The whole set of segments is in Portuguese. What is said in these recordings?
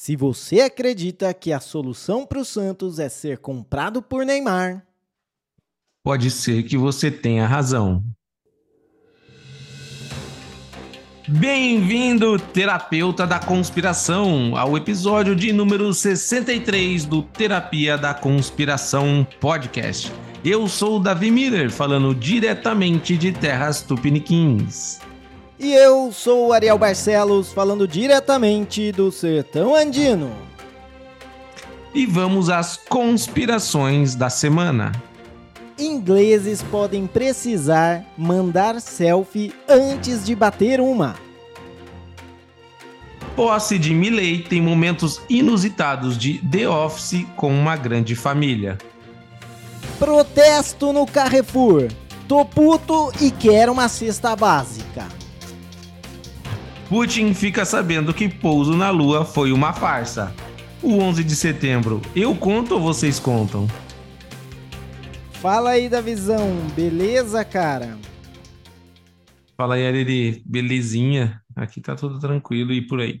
Se você acredita que a solução para o Santos é ser comprado por Neymar, pode ser que você tenha razão. Bem-vindo, terapeuta da conspiração, ao episódio de número 63 do Terapia da Conspiração Podcast. Eu sou o Davi Miller, falando diretamente de terras tupiniquins. E eu sou o Ariel Barcelos, falando diretamente do Sertão Andino. E vamos às conspirações da semana. Ingleses podem precisar mandar selfie antes de bater uma. Posse de Milley tem momentos inusitados de The Office com uma grande família. Protesto no Carrefour. Tô puto e quero uma cesta básica. Putin fica sabendo que pouso na Lua foi uma farsa. O 11 de setembro, eu conto ou vocês contam? Fala aí da visão, beleza, cara? Fala aí, Ariri, belezinha? Aqui tá tudo tranquilo e por aí.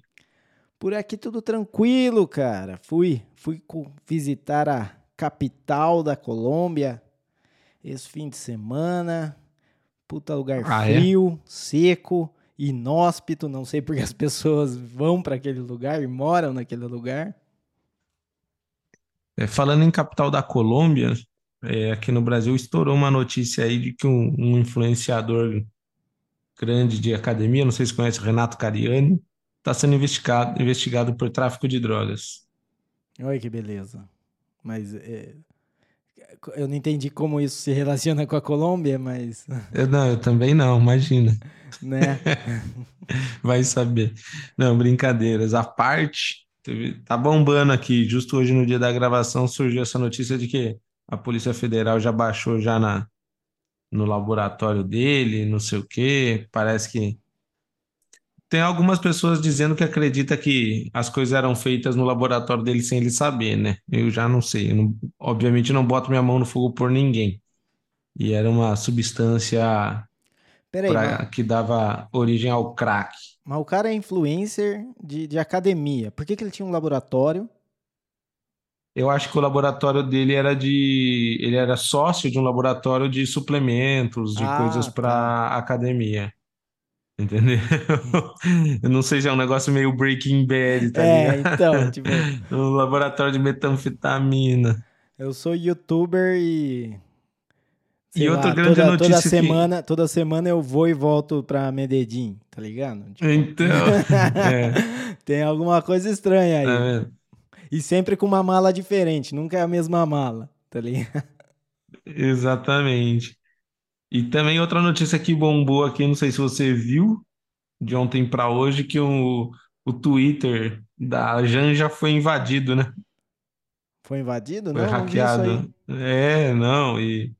Por aqui tudo tranquilo, cara. Fui, fui visitar a capital da Colômbia esse fim de semana. Puta lugar ah, é? frio, é? seco inóspito, não sei porque as pessoas vão para aquele lugar e moram naquele lugar. É, falando em capital da Colômbia, é, aqui no Brasil estourou uma notícia aí de que um, um, influenciador grande de academia, não sei se conhece, Renato Cariani, está sendo investigado, investigado por tráfico de drogas. Olha que beleza. Mas é, eu não entendi como isso se relaciona com a Colômbia, mas. Eu, não, eu também não, imagina. Né? Vai saber. Não, brincadeiras. A parte, tá bombando aqui. Justo hoje, no dia da gravação, surgiu essa notícia de que a Polícia Federal já baixou já na, no laboratório dele, não sei o quê. Parece que tem algumas pessoas dizendo que acredita que as coisas eram feitas no laboratório dele sem ele saber, né? Eu já não sei. Não, obviamente não boto minha mão no fogo por ninguém. E era uma substância Peraí, pra, que dava origem ao crack. Mas o cara é influencer de, de academia. Por que, que ele tinha um laboratório? Eu acho que o laboratório dele era de. Ele era sócio de um laboratório de suplementos, de ah, coisas para tá. academia. Entendeu? Eu não sei se é um negócio meio Breaking Bad, tá é, ligado? então, tipo... um laboratório de metanfetamina. Eu sou youtuber e... Sei e lá, outra grande toda, notícia toda semana, toda semana eu vou e volto pra Medellín, tá ligado? Tipo... Então, é. tem alguma coisa estranha aí. Tá e sempre com uma mala diferente, nunca é a mesma mala, tá ligado? Exatamente. E também outra notícia que bombou aqui, não sei se você viu, de ontem para hoje, que o, o Twitter da Janja foi invadido, né? Foi invadido? Foi não, hackeado. É, não, e...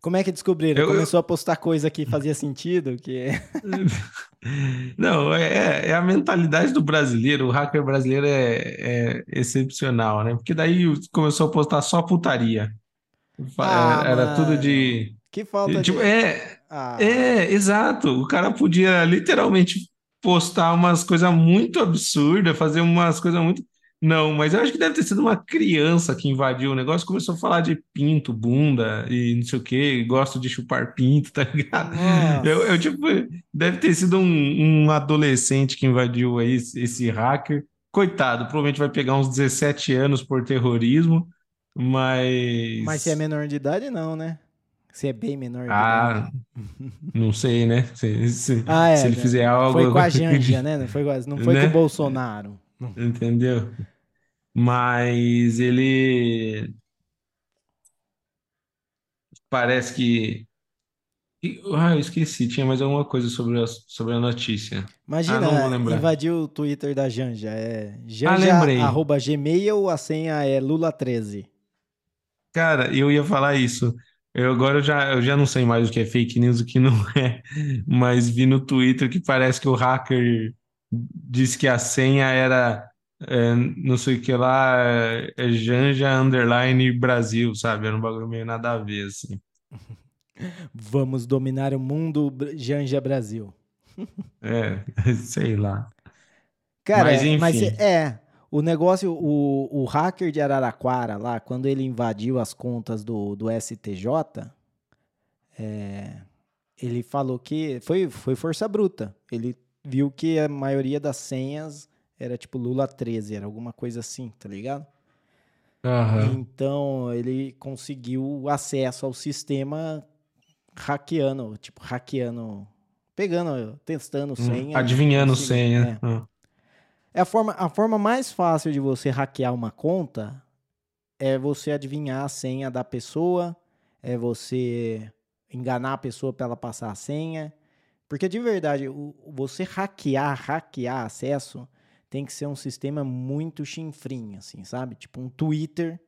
Como é que descobriram? Eu, Começou eu... a postar coisa que fazia sentido? Que... não, é, é, a mentalidade do brasileiro, o hacker brasileiro é, é excepcional, né? Porque daí começou a postar só putaria. Ah, era, era tudo de que falta tipo, de... É, ah. é, exato. O cara podia literalmente postar umas coisas muito absurdas, fazer umas coisas muito. Não, mas eu acho que deve ter sido uma criança que invadiu o negócio, começou a falar de pinto, bunda e não sei o que, gosto de chupar pinto, tá ligado? Eu, eu, tipo, deve ter sido um, um adolescente que invadiu aí esse, esse hacker. Coitado, provavelmente vai pegar uns 17 anos por terrorismo, mas. Mas se é menor de idade, não, né? Se é bem menor. Ah, não sei, né? Se, se, ah, é, se ele fizer algo. Foi com a Janja, né? Não foi, não foi né? com o Bolsonaro. Entendeu? Mas ele. Parece que. Ah, eu esqueci, tinha mais alguma coisa sobre a, sobre a notícia. Imagina, ah, invadiu o Twitter da Janja. É janja, ah, arroba gmail, a senha é lula13. Cara, eu ia falar isso. Eu agora eu já, eu já não sei mais o que é fake news e o que não é, mas vi no Twitter que parece que o hacker disse que a senha era é, não sei o que lá, é Janja Underline Brasil, sabe? Era um bagulho meio nada a ver, assim. Vamos dominar o mundo, Janja Brasil. É, sei lá. Cara, mas, enfim. mas é, O negócio, o, o hacker de Araraquara lá, quando ele invadiu as contas do, do STJ, é, ele falou que foi, foi força bruta. Ele viu que a maioria das senhas era tipo Lula 13, era alguma coisa assim, tá ligado? Aham. Então ele conseguiu acesso ao sistema hackeando, tipo, hackeando, pegando, testando Hum, senha. adivinhando senha. é. Ah. É a forma, a forma mais fácil de você hackear uma conta é você adivinhar a senha da pessoa, é você enganar a pessoa para ela passar a senha. Porque de verdade, o- você hackear, hackear acesso tem que ser um sistema muito chinfrim, assim, sabe? Tipo um Twitter,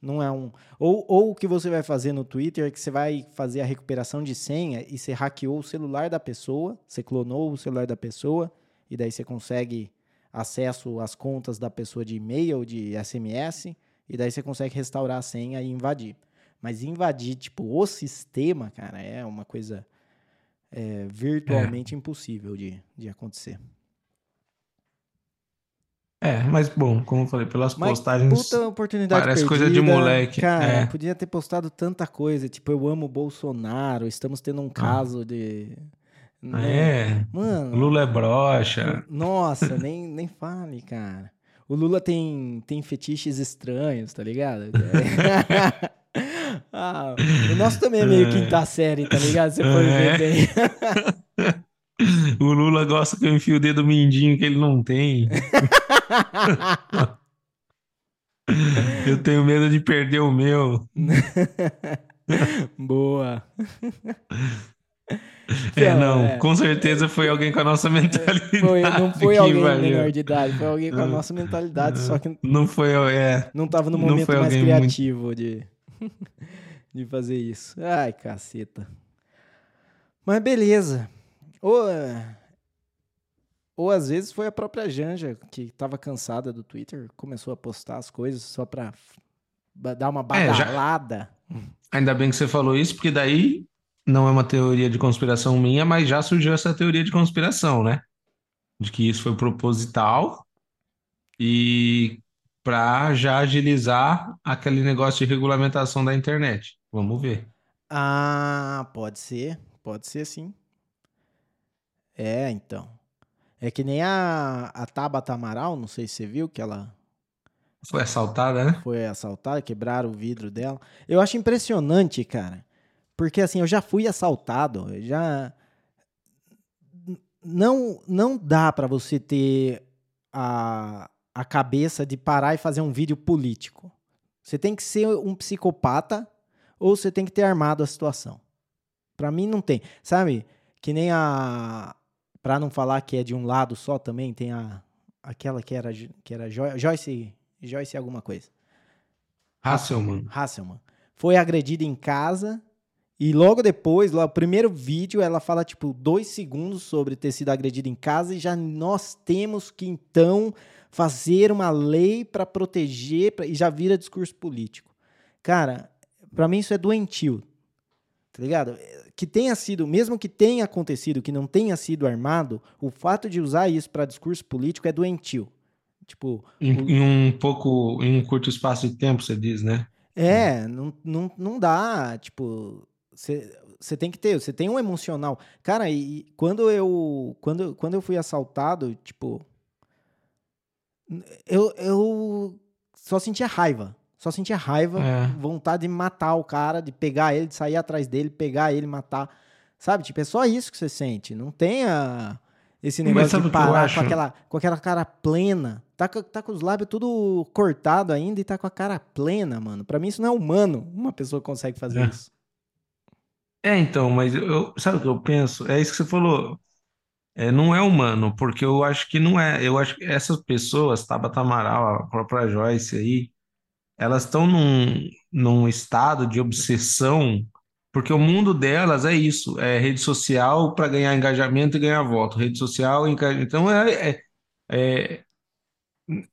não é um. Ou, ou o que você vai fazer no Twitter é que você vai fazer a recuperação de senha e você hackeou o celular da pessoa, você clonou o celular da pessoa, e daí você consegue acesso às contas da pessoa de e-mail, de SMS, e daí você consegue restaurar a senha e invadir. Mas invadir, tipo, o sistema, cara, é uma coisa é, virtualmente impossível de, de acontecer. É, mas bom, como eu falei, pelas Mas postagens. puta oportunidade parece coisa de perdida. moleque, Cara, é. podia ter postado tanta coisa, tipo, eu amo o Bolsonaro, estamos tendo um caso de... né? É, Mano, Lula é broxa. Nossa, nem, nem fale, cara. O Lula tem, tem fetiches estranhos, tá ligado? Ah, o nosso também é meio quinta série, tá ligado? Você ver É. bem. O Lula gosta que eu enfie o dedo mindinho que ele não tem. Eu tenho medo de perder o meu. Boa. É, Não, não, é. com certeza foi alguém com a nossa mentalidade. Foi, não foi alguém invadiu. menor de idade, foi alguém com a nossa mentalidade, só que Não foi, é. não tava no momento mais alguém muito- criativo de, de fazer isso. Ai, caceta. Mas beleza. Ou, é, ou às vezes foi a própria Janja que tava cansada do Twitter, começou a postar as coisas só pra ba- dar uma É, já- badalada. Ainda bem que você falou isso, porque daí não é uma teoria de conspiração minha, mas já surgiu essa teoria de conspiração, né? De que isso foi proposital e para já agilizar aquele negócio de regulamentação da internet. Vamos ver. Ah, pode ser, pode ser sim. É, então. É que nem a, a Tabata Amaral, não sei se você viu, que ela Foi assaltada, né? foi assaltada, quebraram o vidro dela. Eu acho impressionante, cara. Porque assim, eu já fui assaltado, já não não dá pra você ter a, a cabeça de parar e fazer um vídeo político. Você tem que ser um psicopata ou você tem que ter armado a situação. Pra mim não tem. Sabe? Que nem a Pra não falar que é de um lado só também, tem a aquela que era que era Jo- Joyce Joyce alguma coisa. Hasselman. Hasselman. Foi agredida em casa e logo depois, lá, o primeiro vídeo, ela fala tipo dois segundos sobre ter sido agredida em casa e já nós temos que então fazer uma lei para proteger pra- e já vira discurso político. Cara, pra mim isso é doentio. Tá ligado? Que tenha sido, mesmo que tenha acontecido, que não tenha sido armado, o fato de usar isso para discurso político é doentio. Tipo, Em, em um pouco, em um curto espaço de tempo, você diz, né? É, não, não, não dá, tipo, você tem que ter, você tem um emocional. Cara, e e quando eu, quando, quando eu fui assaltado, tipo, eu, eu só sentia raiva, só sentia raiva, É. vontade de matar o cara, de pegar ele, de sair atrás dele, pegar ele, matar, sabe? Tipo, é só isso que você sente, não tem a- esse negócio de parar com aquela, com aquela cara plena. Tá, com- tá com os lábios tudo cortado ainda e tá com a cara plena, mano. Pra mim isso não é humano. Uma pessoa consegue fazer É. isso. É, então, mas eu, sabe o que eu penso? É isso que você falou. É, não é humano, porque eu acho que não é. Eu acho que essas pessoas, Tabata Amaral, a própria Joyce aí, elas estão num, num estado de obsessão, porque o mundo delas é isso, é rede social para ganhar engajamento e ganhar voto. Rede social, então é, é- é-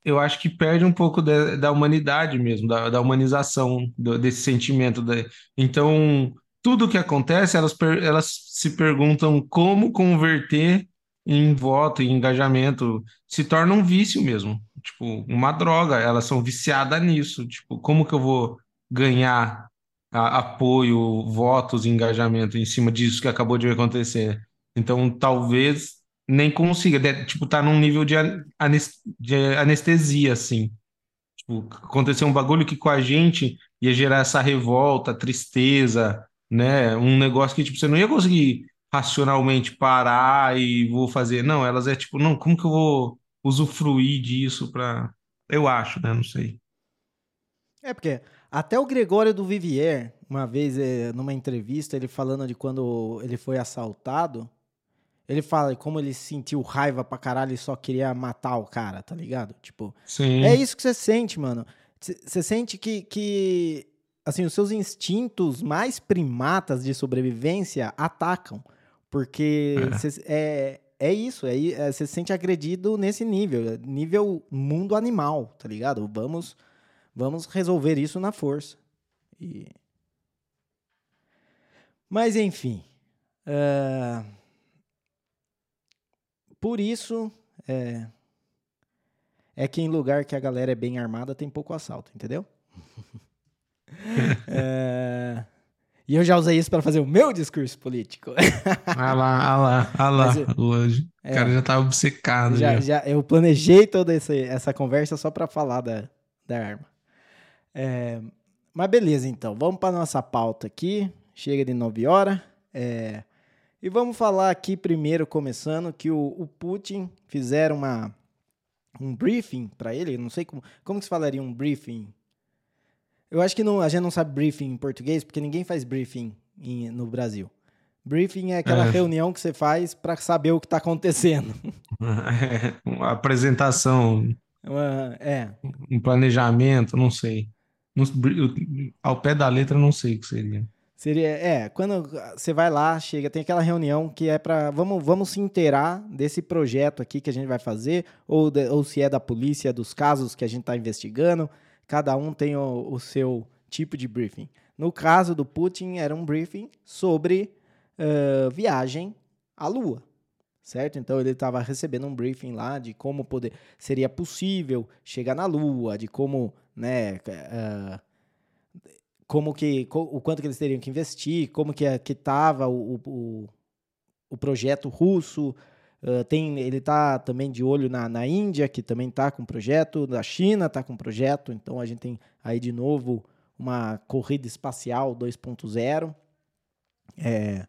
eu acho que perde um pouco da, da humanidade mesmo, da, da humanização do- desse sentimento. da- então, tudo que acontece, elas, elas se perguntam como converter em voto, em engajamento, se torna um vício mesmo. tipo, uma droga, elas são viciadas nisso. Tipo, como que eu vou ganhar a, apoio, votos, engajamento em cima disso que acabou de acontecer? Então, talvez nem consiga, de, tipo, tá num nível de, de anestesia, assim. Tipo, aconteceu um bagulho que com a gente ia gerar essa revolta, tristeza, né? Um negócio que, tipo, você não ia conseguir racionalmente parar e vou fazer. Não, elas é tipo, não, como que eu vou usufruir disso para. Eu acho, né? Não sei. É porque até o Gregório do Vivier, uma vez eh, numa entrevista, ele falando de quando ele foi assaltado, ele fala como ele sentiu raiva pra caralho e só queria matar o cara, tá ligado? Tipo, Sim. é isso que você sente, mano. Você sente que, que, assim, os seus instintos mais primatas de sobrevivência atacam. Porque é, é, é isso, é, é, você se sente agredido nesse nível, nível mundo animal, tá ligado? Vamos, vamos resolver isso na força. E... Mas, enfim. Uh... Por isso, é, é que em lugar que a galera é bem armada tem pouco assalto, entendeu? é, e eu já usei isso para fazer o meu discurso político. ah lá, ah lá, ah lá. Hoje. É, o cara já tá obcecado. Já, já. já eu planejei toda essa, essa conversa só para falar da, da arma. É, mas beleza, então. Vamos para nossa pauta aqui. Chega de 9 horas. É, e vamos falar aqui primeiro, começando, que o, o Putin fizeram uma, um briefing para ele. Não sei como, como que se falaria um briefing. Eu acho que não, a gente não sabe briefing em português, porque ninguém faz briefing em, no Brasil. Briefing é aquela é. reunião que você faz para saber o que está acontecendo. É, uma apresentação. Uma, é. Um planejamento, não sei. ao pé da letra, não sei o que seria. Seria, é, quando você vai lá, chega, tem aquela reunião que é para vamos, vamos se inteirar desse projeto aqui que a gente vai fazer, ou, de, ou se é da polícia, dos casos que a gente está investigando. Cada um tem o, o, seu tipo de briefing. No caso do Putin, era um briefing sobre uh, viagem à Lua, certo? Então ele estava recebendo um briefing lá de como poder seria possível chegar na Lua, de como, né? Uh, como que o quanto que eles teriam que investir, como que que estava o, o, o, projeto russo. Uh, tem, ele está também de olho na, na Índia, que também está com projeto, na China está com projeto, então a gente tem aí de novo uma corrida espacial 2.0. É,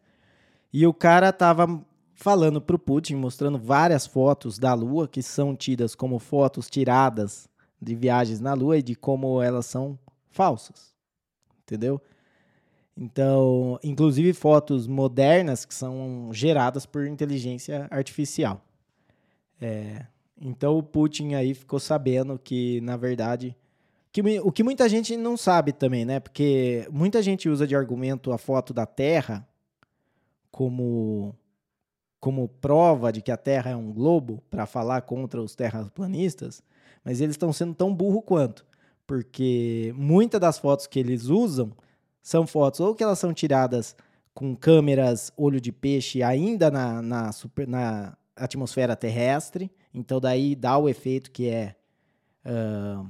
e o cara estava falando para o Putin, mostrando várias fotos da Lua, que são tidas como fotos tiradas de viagens na Lua e de como elas são falsas entendeu? Então, inclusive fotos modernas que são geradas por inteligência artificial. É, então o Putin aí ficou sabendo que, na verdade, que, o que muita gente não sabe também, né? Porque muita gente usa de argumento a foto da Terra como como prova de que a Terra é um globo para falar contra os terraplanistas, mas eles estão sendo tão burro quanto porque muitas das fotos que eles usam são fotos ou que elas são tiradas com câmeras olho de peixe ainda na, na, super, na atmosfera terrestre, então daí dá o efeito que é uh,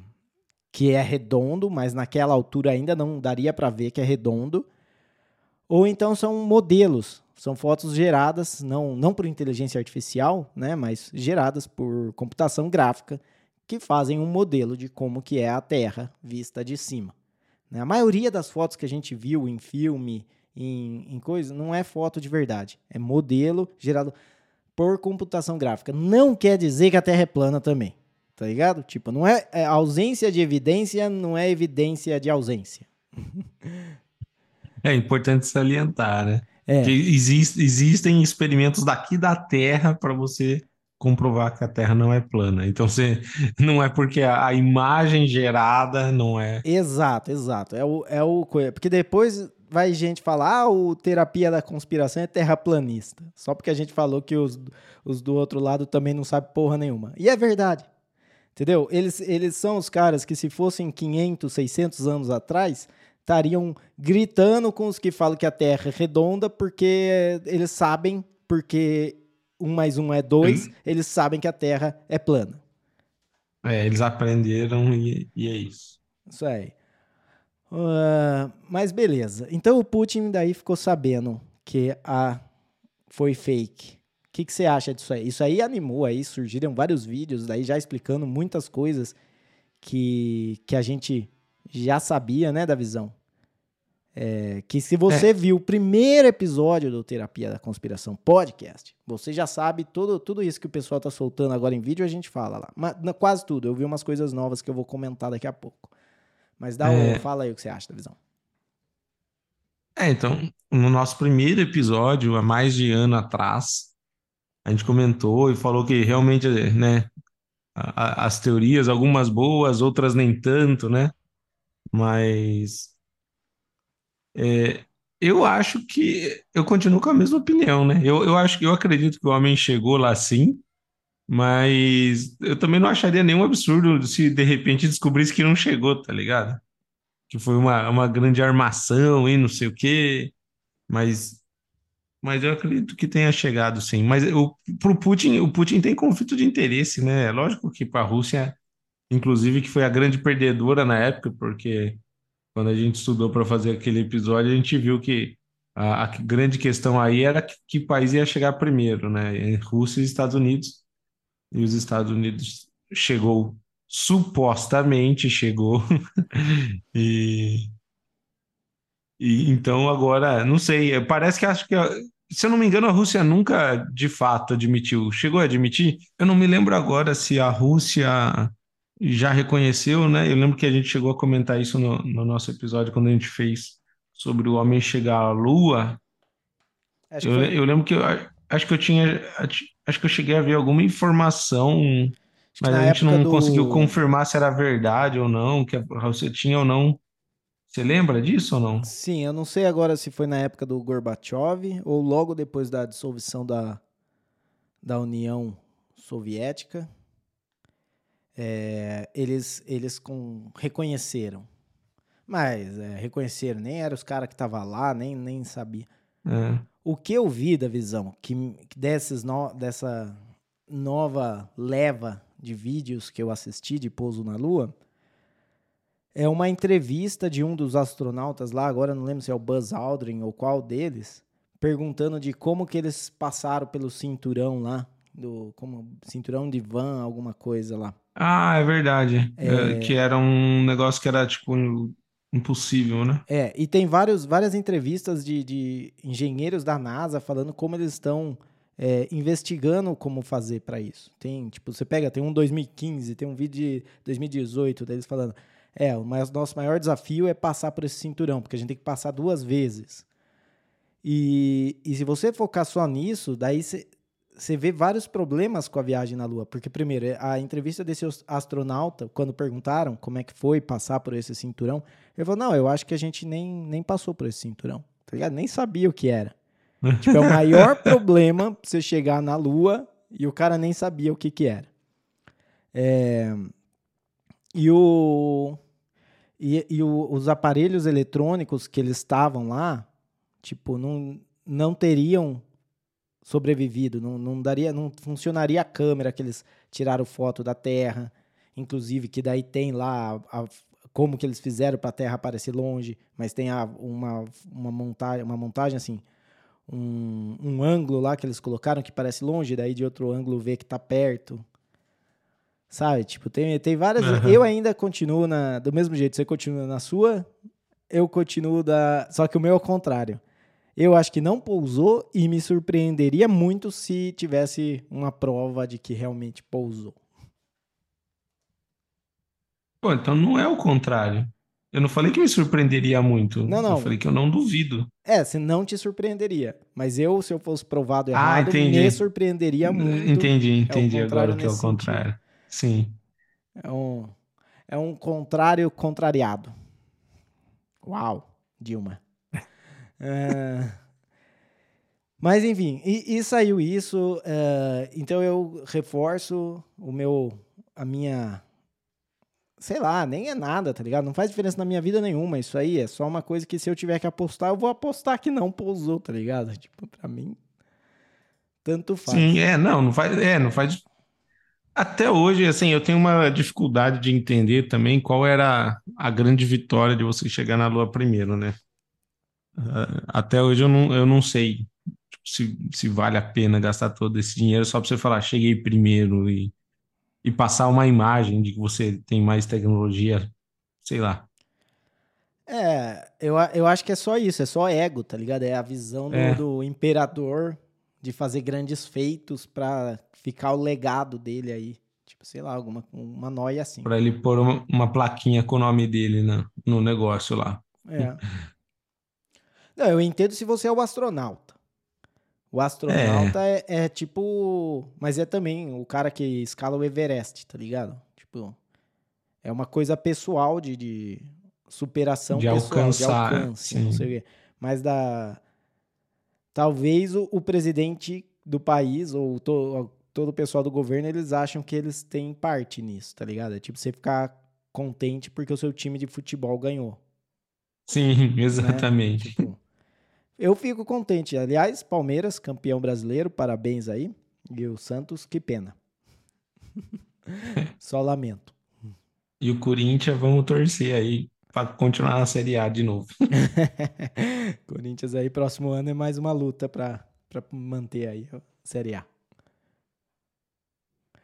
que é redondo, mas naquela altura ainda não daria para ver que é redondo. Ou então são modelos, são fotos geradas não não por inteligência artificial, né, mas geradas por computação gráfica que fazem um modelo de como que é a Terra vista de cima. Né? A maioria das fotos que a gente viu em filme, em, em coisa, não é foto de verdade. É modelo gerado por computação gráfica. Não quer dizer que a Terra é plana também. Tá ligado? Tipo, não é, é ausência de evidência, não é evidência de ausência. É importante salientar, né? É. Que exist, existem experimentos daqui da Terra para você comprovar que a Terra não é plana. Então, você, não é porque a, a imagem gerada não é. Exato, exato. É o, é o porque depois vai gente falar, ah, o terapia da conspiração é terraplanista. Só porque a gente falou que os, os do outro lado também não sabem porra nenhuma. E é verdade. Entendeu? Eles, eles são os caras que, se fossem 500, 600 anos atrás, estariam gritando com os que falam que a Terra é redonda, porque eles sabem, porque um mais um é dois, eles sabem que a Terra é plana. É, eles aprenderam e, e é isso. Isso aí. Uh, mas beleza. Então o Putin daí ficou sabendo que a foi fake. O que, que você acha disso aí? Isso aí animou aí, surgiram vários vídeos daí já explicando muitas coisas que, que a gente já sabia, né, da visão. É, que se você é. viu o primeiro episódio do Terapia da Conspiração Podcast, você já sabe tudo, tudo isso que o pessoal tá soltando agora em vídeo, a gente fala lá. Mas, quase tudo. Eu vi umas coisas novas que eu vou comentar daqui a pouco. Mas dá é. um, fala aí o que você acha da visão. É, então, no nosso primeiro episódio, há mais de ano atrás, a gente comentou e falou que realmente, né, as teorias, algumas boas, outras nem tanto, né? Mas é, eu acho que eu continuo com a mesma opinião, né? Eu, eu acho que eu acredito que o homem chegou lá sim, mas eu também não acharia nenhum absurdo se de repente descobrisse que não chegou, tá ligado? Que foi uma, uma grande armação e não sei o quê, mas, mas eu acredito que tenha chegado sim. Mas o, pro Putin, o Putin tem conflito de interesse, né? Lógico que para a Rússia, inclusive, que foi a grande perdedora na época, porque quando a gente estudou para fazer aquele episódio, a gente viu que a, a grande questão aí era que, que, país ia chegar primeiro, né? Rússia e Estados Unidos. E os Estados Unidos chegou, supostamente chegou. e, e então agora, não sei, parece que acho que se eu não me engano, a Rússia nunca de fato admitiu. Chegou a admitir? Eu não me lembro agora se a Rússia já reconheceu, né? Eu lembro que a gente chegou a comentar isso no, no nosso episódio quando a gente fez sobre o homem chegar à Lua. Eu, eu, lembro que eu acho que eu tinha acho que eu cheguei a ver alguma informação, mas a gente não do... conseguiu confirmar se era verdade ou não, que Rússia tinha ou não. Você lembra disso ou não? Sim, eu não sei agora se foi na época do Gorbachev ou logo depois da dissolução da, da União Soviética é, eles, eles com, reconheceram. Mas é, reconheceram, nem eram os caras que estavam lá, nem, nem sabia. É. O que eu vi da visão, que, que desses no, dessa nova leva de vídeos que eu assisti de Pouso na Lua, é uma entrevista de um dos astronautas lá, agora não lembro se é o Buzz Aldrin ou qual deles, perguntando de como que eles passaram pelo cinturão lá, do como cinturão de van, alguma coisa lá. Ah, é verdade. É... É, que era um negócio que era tipo impossível, né? É, e tem vários, várias entrevistas de, de engenheiros da NASA falando como eles estão é, investigando como fazer para isso. Tem, tipo, você pega, tem um 2015, tem um vídeo de 2018 deles falando, é, o nosso maior desafio é passar por esse cinturão, porque a gente tem que passar duas vezes. E, e se você focar só nisso, daí você você vê vários problemas com a viagem na Lua. Porque, primeiro, a entrevista desse astronauta, quando perguntaram como é que foi passar por esse cinturão, ele falou: Não, eu acho que a gente nem, nem passou por esse cinturão. Tá ligado? Nem sabia o que era. tipo, é o maior problema você chegar na Lua e o cara nem sabia o que, que era. É... E, o... E, e o, os aparelhos eletrônicos que eles estavam lá, tipo, não, não teriam sobrevivido, não, não daria, não funcionaria a câmera que eles tiraram foto da Terra, inclusive que daí tem lá a, a, como que eles fizeram para a Terra aparecer longe, mas tem a, uma, uma, montagem, uma montagem assim, um, um ângulo lá que eles colocaram que parece longe, daí de outro ângulo vê que está perto. Sabe? Tipo, tem, tem várias. Uhum. Eu ainda continuo na, do mesmo jeito. Você continua na sua, eu continuo da. Só que o meu é o contrário. Eu acho que não pousou e me surpreenderia muito se tivesse uma prova de que realmente pousou. Pô, então não é o contrário. Eu não falei que me surpreenderia muito. Não, não. Eu falei que eu não duvido. É, se não te surpreenderia. Mas eu, se eu fosse provado ah, errado, ah, me surpreenderia muito. Entendi, entendi é agora que é o contrário. Sentido. Sim. É um, é um contrário contrariado. Uau, Dilma. É... Mas enfim, e, e saiu isso. É... Então eu reforço o meu, a minha, sei lá, nem é nada, tá ligado? Não faz diferença na minha vida nenhuma. Isso aí é só uma coisa que se eu tiver que apostar, eu vou apostar que não pousou, tá ligado? Tipo, pra mim, tanto faz. Sim, é, não, não faz, é, não faz, Até hoje, assim, eu tenho uma dificuldade de entender também qual era a grande vitória de você chegar na Lua primeiro, né? Uh, até hoje eu não, eu não sei tipo, se, se vale a pena gastar todo esse dinheiro só para você falar, cheguei primeiro e, e passar uma imagem de que você tem mais tecnologia, sei lá. É, eu, eu acho que é só isso, é só ego, tá ligado? É a visão do, é. do imperador de fazer grandes feitos para ficar o legado dele aí. Tipo, sei lá, alguma uma noia assim. Para ele pôr uma, uma, plaquinha com o nome dele no, no negócio lá. É. Não, eu entendo se você é o astronauta. O astronauta é. É, é. tipo. Mas é também o cara que escala o Everest, tá ligado? Tipo. É uma coisa pessoal de, de superação de pessoal, alcançar, de alcance, não sei o quê. Mas da. Talvez o, o presidente do país, ou to, todo o pessoal do governo, eles acham que eles têm parte nisso, tá ligado? É tipo você ficar contente porque o seu time de futebol ganhou. Sim, exatamente. Né? Tipo, eu fico contente. Aliás, Palmeiras, campeão brasileiro, parabéns aí. E o Santos, que pena. Só lamento. E o Corinthians, vamos torcer aí para continuar na Série A de novo. Corinthians aí, próximo ano é mais uma luta para manter aí a Série A.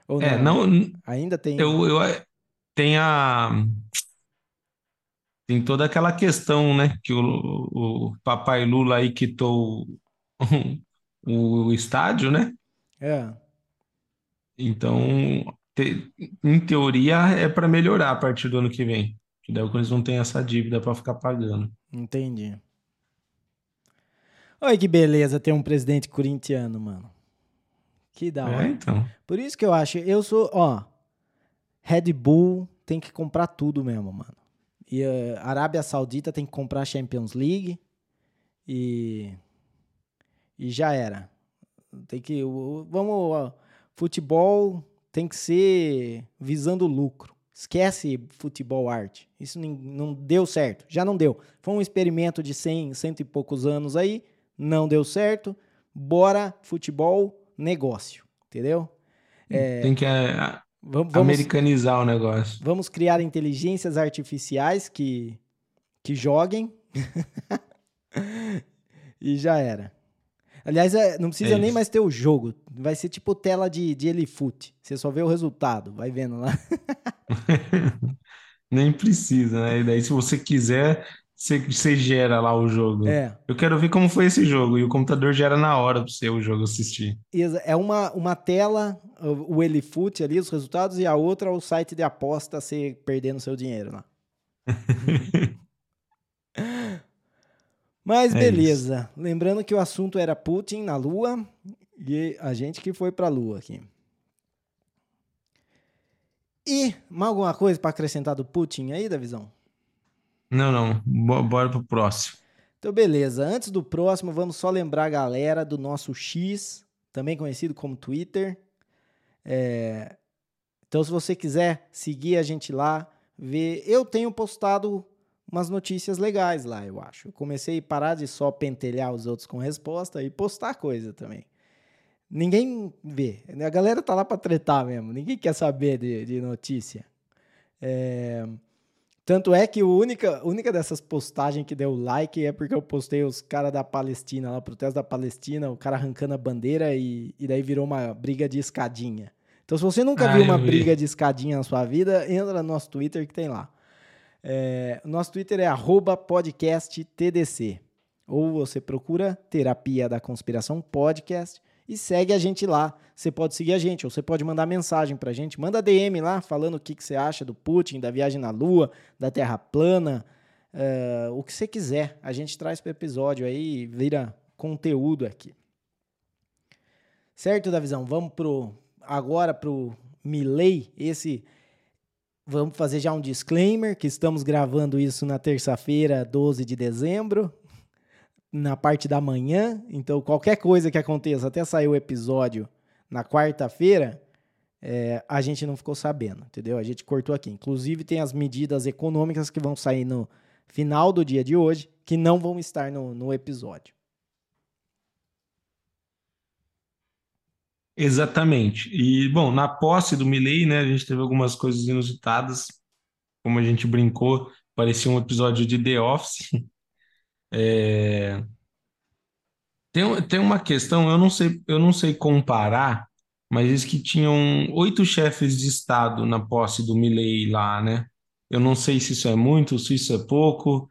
Ou é, não, não ainda tem. Eu, eu, tem a. Tem toda aquela questão, né? Que o, o papai Lula aí quitou o, o estádio, né? É. Então, te, em teoria, é para melhorar a partir do ano que vem. Que daí o Corinthians não tem essa dívida para ficar pagando. Entendi. Olha que beleza ter um presidente corintiano, mano. Que da hora. É, então. Por isso que eu acho, eu sou, ó, Red Bull tem que comprar tudo mesmo, mano. E a uh, Arábia Saudita tem que comprar a Champions League e e já era. Tem que vamos, futebol tem que ser visando lucro. Esquece futebol arte. Isso não deu certo. Já não deu. Foi um experimento de 100, cento e poucos anos aí. Não deu certo. Bora futebol negócio. Entendeu? É, Tem que é, vamos, americanizar o negócio. Vamos criar inteligências artificiais que, que joguem. e já era. Aliás, é, não precisa é nem mais ter o jogo. Vai ser tipo tela de, de Elifute. Você só vê o resultado. Vai vendo lá. nem precisa, né? E daí, se você quiser, você, você gera lá o jogo. É. Eu quero ver como foi esse jogo. E o computador gera na hora para você o jogo assistir. É uma, uma tela, o Elifute ali, os resultados, e a outra o site de aposta, você perdendo seu dinheiro lá. Mas é beleza. Isso. Lembrando que o assunto era Putin na Lua e a gente que foi para a Lua aqui. E mais alguma coisa para acrescentar do Putin aí, da visão? Não, não. Bora pro próximo. Então, beleza. Antes do próximo, vamos só lembrar a galera do nosso X, também conhecido como Twitter. É... Então, se você quiser seguir a gente lá, ver. Eu tenho postado umas notícias legais lá, eu acho. Eu comecei a parar de só pentelhar os outros com resposta e postar coisa também. Ninguém vê. A galera tá lá para tretar mesmo. Ninguém quer saber de, de notícia. É... Tanto é que a única, única dessas postagens que deu like é porque eu postei os caras da Palestina lá, protesto da Palestina, o cara arrancando a bandeira e, e daí virou uma briga de escadinha. Então, se você nunca ah, viu uma vi. briga de escadinha na sua vida, entra no nosso Twitter que tem lá. É, nosso Twitter é podcasttdc. Ou você procura Terapia da Conspiração Podcast e segue a gente lá. Você pode seguir a gente, ou você pode mandar mensagem pra gente. Manda DM lá falando o que, que você acha do Putin, da viagem na Lua, da Terra plana, uh, o que você quiser. A gente traz para episódio aí e vira conteúdo aqui. Certo, Davizão? Vamos pro, agora pro Milley, esse Vamos fazer já um disclaimer que estamos gravando isso na terça-feira, 12 de dezembro, na parte da manhã. Então, qualquer coisa que aconteça até sair o episódio na quarta-feira, é, a gente não ficou sabendo, entendeu? A gente cortou aqui. Inclusive, tem as medidas econômicas que vão sair no final do dia de hoje, que não vão estar no, no episódio. Exatamente. E, bom, na posse do Milley, né, a gente teve algumas coisas inusitadas, como a gente brincou, parecia um episódio de The Office. É... Tem, tem uma questão, eu não sei, eu não sei comparar, mas diz que tinham oito chefes de Estado na posse do Milley lá, né? Eu não sei se isso é muito, se isso é pouco,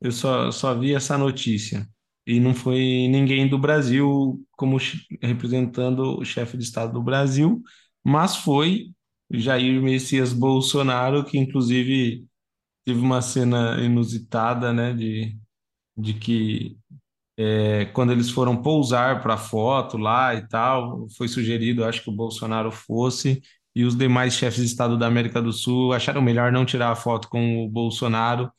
eu só, só vi essa notícia. E não foi ninguém do Brasil como representando o chefe de Estado do Brasil, mas foi Jair Messias Bolsonaro, que inclusive teve uma cena inusitada, né, de, de que é, quando eles foram pousar para foto lá e tal, foi sugerido, acho que o Bolsonaro fosse, e os demais chefes de Estado da América do Sul acharam melhor não tirar a foto com o Bolsonaro,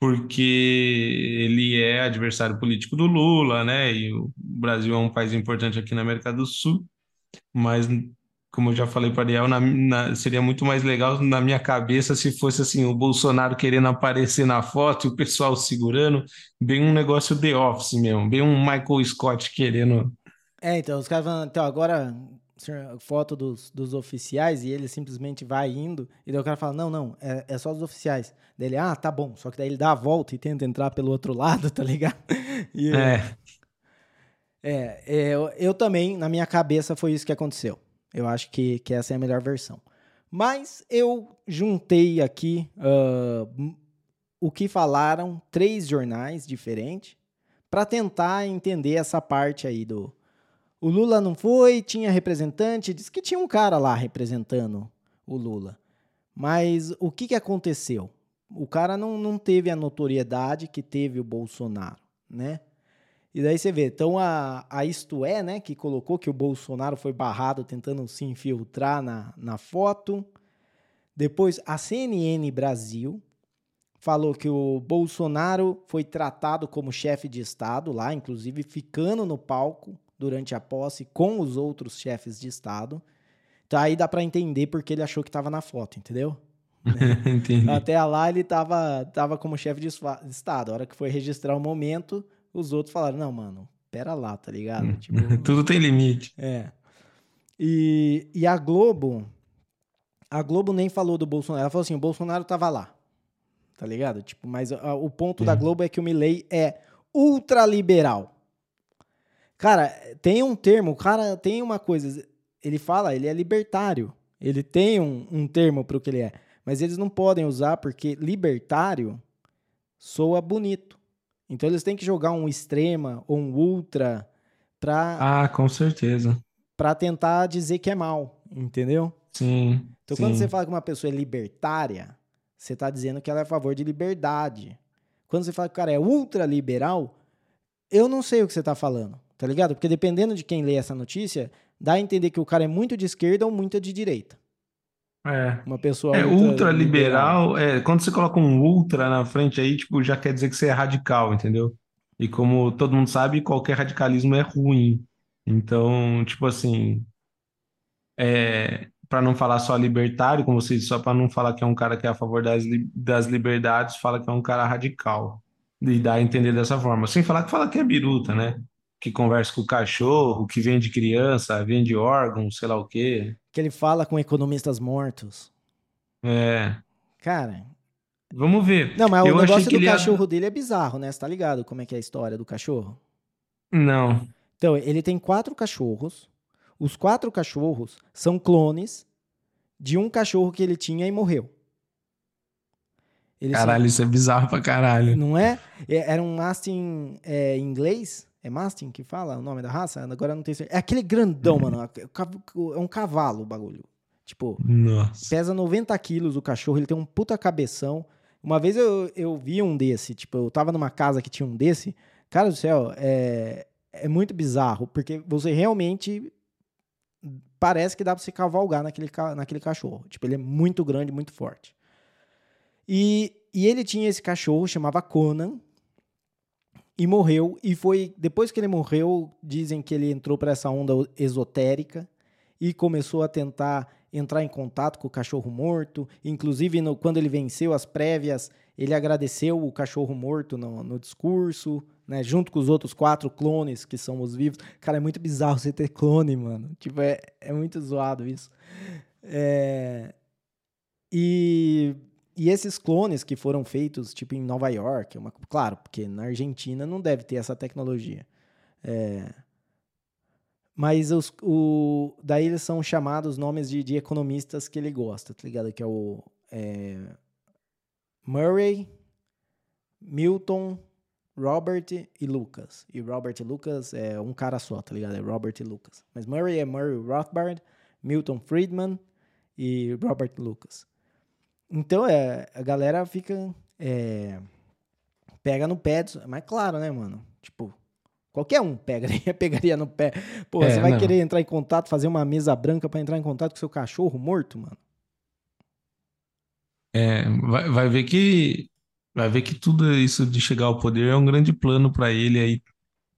porque ele é adversário político do Lula, né? E o Brasil é um país importante aqui na América do Sul, mas como eu já falei para Ariel, na, na, seria muito mais legal na minha cabeça se fosse assim, o Bolsonaro querendo aparecer na foto e o pessoal segurando, bem um negócio The Office mesmo, bem um Michael Scott querendo. É, então, os caras falam, então, agora foto dos, dos oficiais e ele simplesmente vai indo, e daí o cara fala, não, não, é, é só dos oficiais. Daí ele, ah, tá bom, só que daí ele dá a volta e tenta entrar pelo outro lado, tá ligado? E, é. É, é eu, eu também, na minha cabeça, foi isso que aconteceu. Eu acho que, que essa é a melhor versão. Mas eu juntei aqui uh, o que falaram três jornais diferentes para tentar entender essa parte aí do. O Lula não foi, tinha representante, disse que tinha um cara lá representando o Lula. Mas o que, que aconteceu? O cara não, não teve a notoriedade que teve o Bolsonaro, né? E daí você vê, então a, a Isto É, né, que colocou que o Bolsonaro foi barrado tentando se infiltrar na, na foto. Depois a CNN Brasil falou que o Bolsonaro foi tratado como chefe de Estado lá, inclusive ficando no palco durante a posse com os outros chefes de Estado. Então aí dá para entender porque ele achou que estava na foto, entendeu? Até lá ele estava tava como chefe de Estado. A hora que foi registrar o momento, os outros falaram, não, mano, pera lá, tá ligado? Hum. Tipo, Tudo tem limite. É. E, e a Globo, a Globo nem falou do Bolsonaro. Ela falou assim, o Bolsonaro tava lá, tá ligado? Tipo, mas a, o ponto da Globo é que o Milley é ultraliberal. Cara, tem um termo, o cara tem uma coisa, ele fala, ele é libertário. Ele tem um, um termo para o que ele é. Mas eles não podem usar porque libertário soa bonito. Então eles têm que jogar um extrema ou um ultra para Ah, com certeza. Para tentar dizer que é mal, entendeu? Sim. Então sim. quando você fala que uma pessoa é libertária, você está dizendo que ela é a favor de liberdade. Quando você fala que o cara é ultraliberal, eu não sei o que você está falando, tá ligado? Porque dependendo de quem lê essa notícia, dá a entender que o cara é muito de esquerda ou muito de direita. É. Uma pessoa é ultra liberal, é, quando você coloca um ultra na frente aí, tipo, já quer dizer que você é radical, entendeu? E como todo mundo sabe, qualquer radicalismo é ruim. Então, tipo assim, é, para não falar só libertário, como você disse, só para não falar que é um cara que é a favor das, das liberdades, fala que é um cara radical. E dá a entender dessa forma. Sem falar que fala que é biruta, né? Que conversa com o cachorro, que vende criança, vende órgão, sei lá o quê que ele fala com economistas mortos. É. Cara. Vamos ver. Não, mas eu o negócio do cachorro ia... dele é bizarro, né? Você tá ligado como é que é a história do cachorro? Não. Então, ele tem quatro cachorros. Os quatro cachorros são clones de um cachorro que ele tinha e morreu. Eles caralho, são... isso é bizarro pra caralho. Não é? é era um mastim é, inglês é Mastin que fala o nome da raça? Agora não tenho certeza. É aquele grandão, mano. É, é um cavalo o bagulho. Tipo, Nossa. pesa 90 quilos o cachorro, ele tem um puta cabeção. Uma vez eu, eu vi um desse, tipo, eu tava numa casa que tinha um desse. Cara do céu, é, é muito bizarro, porque você realmente parece que dá pra você cavalgar naquele, naquele cachorro. Tipo, ele é muito grande, muito forte. E, e ele tinha esse cachorro, chamava Conan, e morreu. E foi depois que ele morreu, dizem que ele entrou para essa onda esotérica e começou a tentar entrar em contato com o cachorro morto. Inclusive, no, quando ele venceu as prévias, ele agradeceu o cachorro morto no, no discurso, né? Junto com os outros quatro clones que são os vivos. Cara, é muito bizarro você ter clone, mano. Tipo, é, é muito zoado isso. É... E, e esses clones que foram feitos, tipo, em Nova York, uma, claro, porque na Argentina não deve ter essa tecnologia. É... Mas os, o, daí eles são chamados nomes de, de economistas que ele gosta, tá ligado? Que é o é, Murray, Milton, Robert e Lucas. E Robert e Lucas é um cara só, tá ligado? É Robert e Lucas. Mas Murray é Murray Rothbard, Milton Friedman e Robert Lucas. Então é, a galera fica. É, pega no pé. Mas claro, né, mano? Tipo, Qualquer um pegaria, pegaria no pé. Pô, é, você vai não. querer entrar em contato, fazer uma mesa branca para entrar em contato com seu cachorro morto, mano? É, vai, vai ver que vai ver que tudo isso de chegar ao poder é um grande plano para ele aí,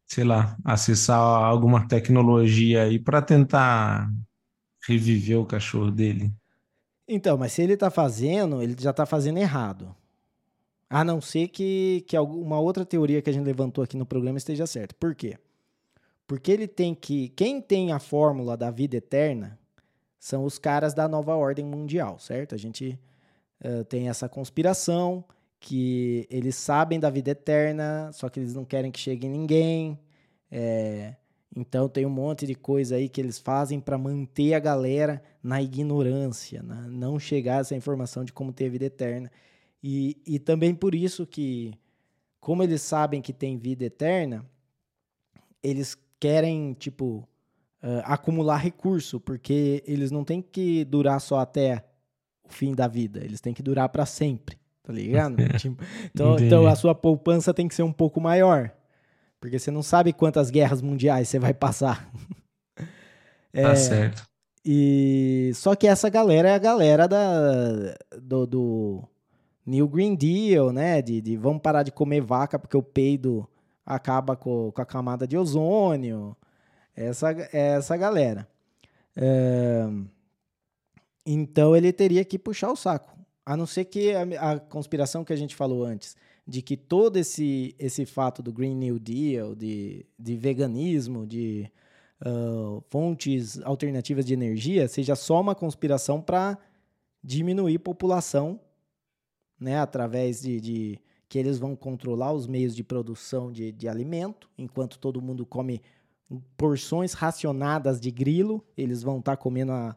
sei lá, acessar alguma tecnologia aí para tentar reviver o cachorro dele. Então, mas se ele tá fazendo, ele já tá fazendo errado. A não ser que, que uma outra teoria que a gente levantou aqui no programa esteja certa. Por quê? Porque ele tem que. Quem tem a fórmula da vida eterna são os caras da nova ordem mundial, certo? A gente uh, tem essa conspiração que eles sabem da vida eterna, só que eles não querem que chegue ninguém. É, então tem um monte de coisa aí que eles fazem para manter a galera na ignorância, né? não chegar a essa informação de como ter a vida eterna. E, e também por isso que, como eles sabem que tem vida eterna, eles querem, tipo, uh, acumular recurso, porque eles não têm que durar só até o fim da vida, eles têm que durar para sempre, tá ligado? tipo, então, então a sua poupança tem que ser um pouco maior, porque você não sabe quantas guerras mundiais você vai passar. é, tá certo. E só que essa galera é a galera da, do, do New Green Deal, né? De, de vamos parar de comer vaca porque o peido acaba com, com a camada de ozônio. Essa, essa galera. É, então ele teria que puxar o saco. A não ser que a, a, conspiração que a gente falou antes, de que todo esse, esse fato do Green New Deal, de, de veganismo, de uh, fontes alternativas de energia, seja só uma conspiração para diminuir população né, através de, de, que eles vão controlar os meios de produção de, de alimento, enquanto todo mundo come porções racionadas de grilo, eles vão estar tá comendo a,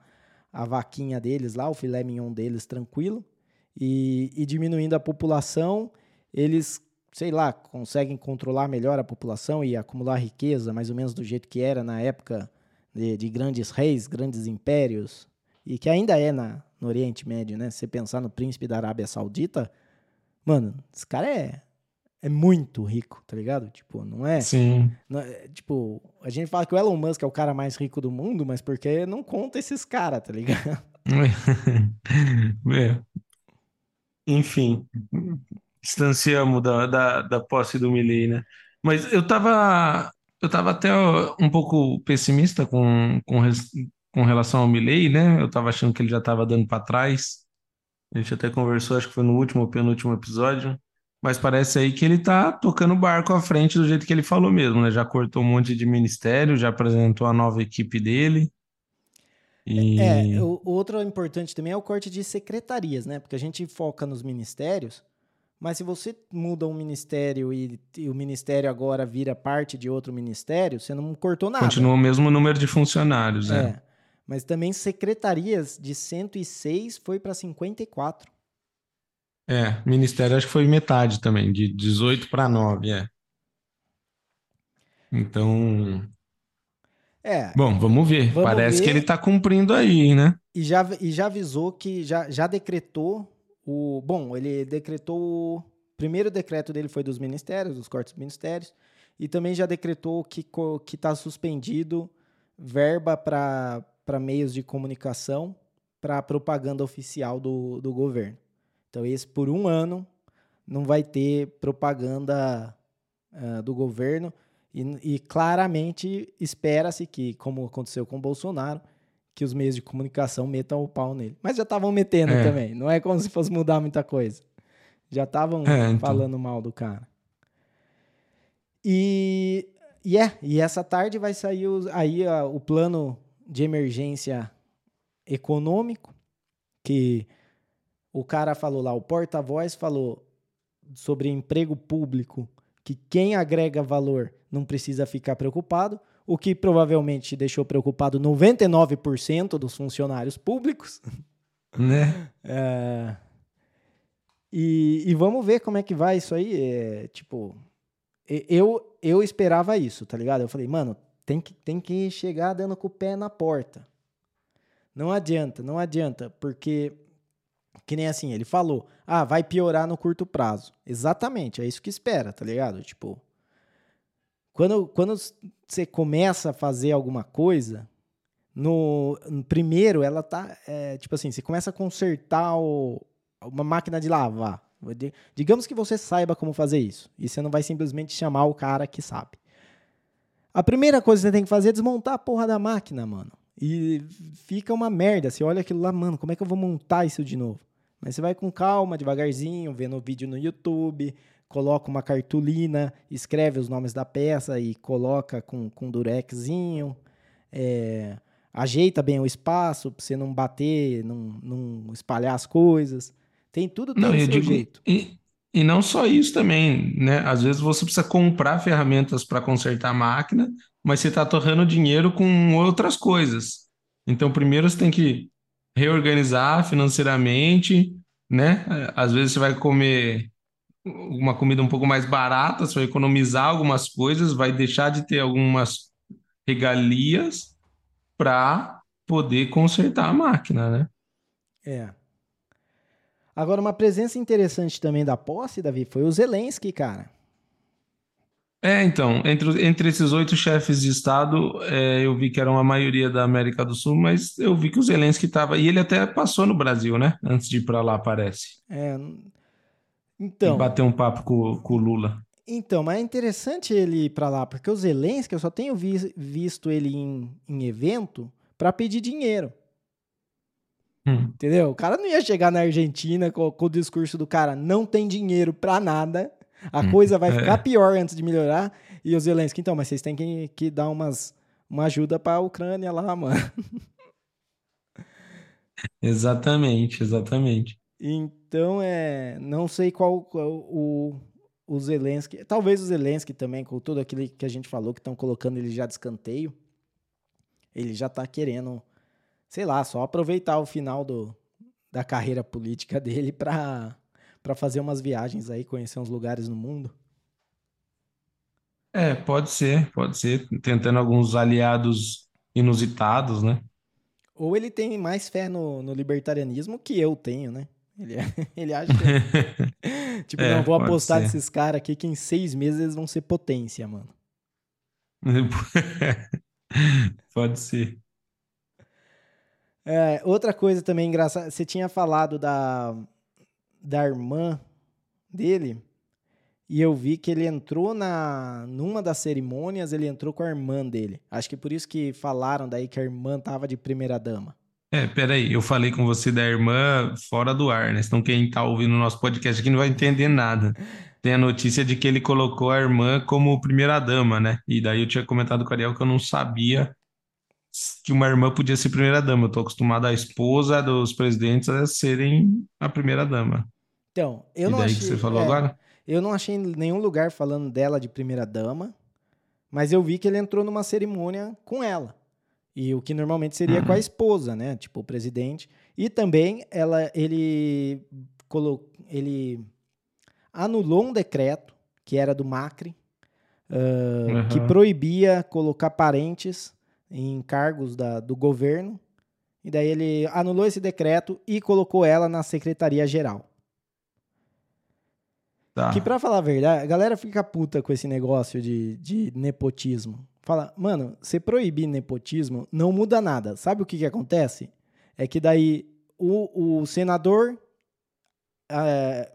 a vaquinha deles lá, o filé mignon deles tranquilo, e, e diminuindo a população, eles, sei lá, conseguem controlar melhor a população e acumular riqueza, mais ou menos do jeito que era na época de, de grandes reis, grandes impérios, e que ainda é na, no Oriente Médio, né? Se você pensar no príncipe da Arábia Saudita, mano, esse cara é, é muito rico, tá ligado? Tipo, não é? Sim. Não é, tipo, a gente fala que o Elon Musk é o cara mais rico do mundo, mas porque não conta esses caras, tá ligado? é. Enfim, distanciamos da, da, da posse do Milley, né? Mas eu tava, eu tava até um pouco pessimista com, com, com relação ao Milley, né? Eu tava achando que ele já tava dando para trás. A gente até conversou, acho que foi no último ou penúltimo episódio. Mas parece aí que ele tá tocando o barco à frente do jeito que ele falou mesmo, né? Já cortou um monte de ministério, já apresentou a nova equipe dele. E... É, o outro importante também é o corte de secretarias, né? Porque a gente foca nos ministérios, mas se você muda um ministério e, e, o ministério agora vira parte de outro ministério, você não cortou nada. Continua o mesmo número de funcionários, é. é. Mas também secretarias de 106 foi para 54. É, ministério acho que foi metade também, de 18 para 9, é. Então. É. Bom, vamos ver. Vamos Parece ver. que ele está cumprindo aí, né? E já, e já avisou que já, já decretou o. Bom, ele decretou. O primeiro decreto dele foi dos ministérios, dos cortes dos ministérios. E também já decretou que está suspendido verba para meios de comunicação para propaganda oficial do, do governo. Então, esse por um ano não vai ter propaganda uh, do governo e, e claramente espera-se que, como aconteceu com Bolsonaro, que os meios de comunicação metam o pau nele. Mas já estavam metendo é. também, não é como se fosse mudar muita coisa. Já estavam é, então. falando mal do cara. E, e é, e essa tarde vai sair o, aí a, o plano de emergência econômico, que o cara falou lá, o porta-voz falou sobre emprego público, que quem agrega valor não precisa ficar preocupado, o que provavelmente deixou preocupado 99% dos funcionários públicos. Né? É, e, e, vamos ver como é que vai isso aí. É, tipo, eu, eu esperava isso, tá ligado? Eu falei, mano, tem que, tem que chegar dando com o pé na porta. Não adianta, não adianta, porque que nem assim, ele falou, ah, vai piorar no curto prazo. Exatamente, é isso que espera, tá ligado? Tipo, quando, quando você começa a fazer alguma coisa, no, no primeiro ela tá, é, tipo assim, você começa a consertar o, uma máquina de lavar. Digamos que você saiba como fazer isso. E você não vai simplesmente chamar o cara que sabe. A primeira coisa que você tem que fazer é desmontar a porra da máquina, mano. E fica uma merda. Você olha aquilo lá, mano, como é que eu vou montar isso de novo? Mas você vai com calma, devagarzinho, vendo o vídeo no YouTube, coloca uma cartolina, escreve os nomes da peça e coloca com, com durexzinho. É, ajeita bem o espaço para você não bater, não, não espalhar as coisas. Tem tudo tem não, seu digo, jeito. E, e não só isso também, né? Às vezes você precisa comprar ferramentas para consertar a máquina, mas você está torrando dinheiro com outras coisas. Então, primeiro você tem que reorganizar financeiramente, né? Às vezes você vai comer uma comida um pouco mais barata, você vai economizar algumas coisas, vai deixar de ter algumas regalias para poder consertar a máquina, né? É. Agora, uma presença interessante também da posse, Davi, foi o Zelensky, cara. É, então, entre, entre esses oito chefes de Estado, é, eu vi que eram a maioria da América do Sul, mas eu vi que o Zelensky estava. E ele até passou no Brasil, né? Antes de ir para lá, parece. É. Então. E bater um papo com, com o Lula. Então, mas é interessante ele ir para lá, porque o Zelensky, eu só tenho vi, visto ele em, em evento para pedir dinheiro. Hum. Entendeu? O cara não ia chegar na Argentina com, com, o discurso do cara, não tem dinheiro pra nada, a hum. coisa vai ficar é. pior antes de melhorar. E o Zelensky, então, mas vocês têm que, que dar umas, uma ajuda pra Ucrânia lá, mano. Exatamente, exatamente. Então, é, não sei qual, qual o, o Zelensky, talvez o Zelensky também, com tudo aquilo que a gente falou, que estão colocando ele já de escanteio, ele já tá querendo sei lá, só aproveitar o final do, da carreira política dele para fazer umas viagens aí, conhecer uns lugares no mundo. É, pode ser, pode ser, tentando alguns aliados inusitados, né? Ou ele tem mais fé no, no libertarianismo que eu tenho, né? Ele, ele acha que. tipo, é, não, vou apostar nesses caras aqui que em seis meses eles vão ser potência, mano. pode ser. É, outra coisa também engraçada, você tinha falado da, da irmã dele, e eu vi que ele entrou na numa das cerimônias, ele entrou com a irmã dele. Acho que por isso que falaram daí que a irmã tava de primeira dama. É, peraí, eu falei com você da irmã fora do ar, né? Então quem tá ouvindo o nosso podcast aqui não vai entender nada. Tem a notícia de que ele colocou a irmã como primeira dama, né? E daí eu tinha comentado com a Ariel que eu não sabia que uma irmã podia ser primeira-dama. Eu estou acostumado a esposa dos presidentes a serem a primeira-dama. Então, eu e não daí achei... que você falou é, agora? Eu não achei nenhum lugar falando dela de primeira-dama, mas eu vi que ele entrou numa cerimônia com ela. E o que normalmente seria com a uhum. esposa, né? Tipo, o presidente. E também ela, ele, colocou, ele anulou um decreto, que era do Macri, uh, uhum. que proibia colocar parentes em cargos da, do governo. E daí ele anulou esse decreto e colocou ela na secretaria-geral. Tá. Que pra falar a verdade, a galera fica puta com esse negócio de, de nepotismo. Fala, mano, você proibir nepotismo não muda nada. Sabe o que, que acontece? É que daí o, o senador é,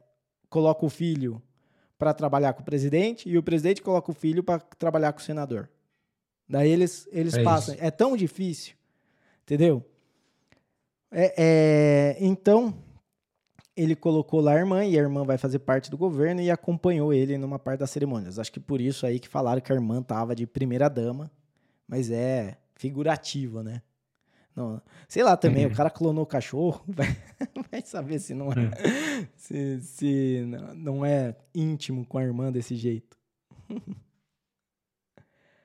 coloca o filho para trabalhar com o presidente e o presidente coloca o filho para trabalhar com o senador. Daí eles, eles é passam. Isso. É tão difícil, entendeu? É, é, então, ele colocou lá a irmã e a irmã vai fazer parte do governo e acompanhou ele numa parte das cerimônias. Acho que por isso aí que falaram que a irmã tava de primeira dama, mas é figurativa, né? Não, sei lá também, uhum. o cara clonou o cachorro, vai, vai saber se não é, uhum. se, se não é íntimo com a irmã desse jeito.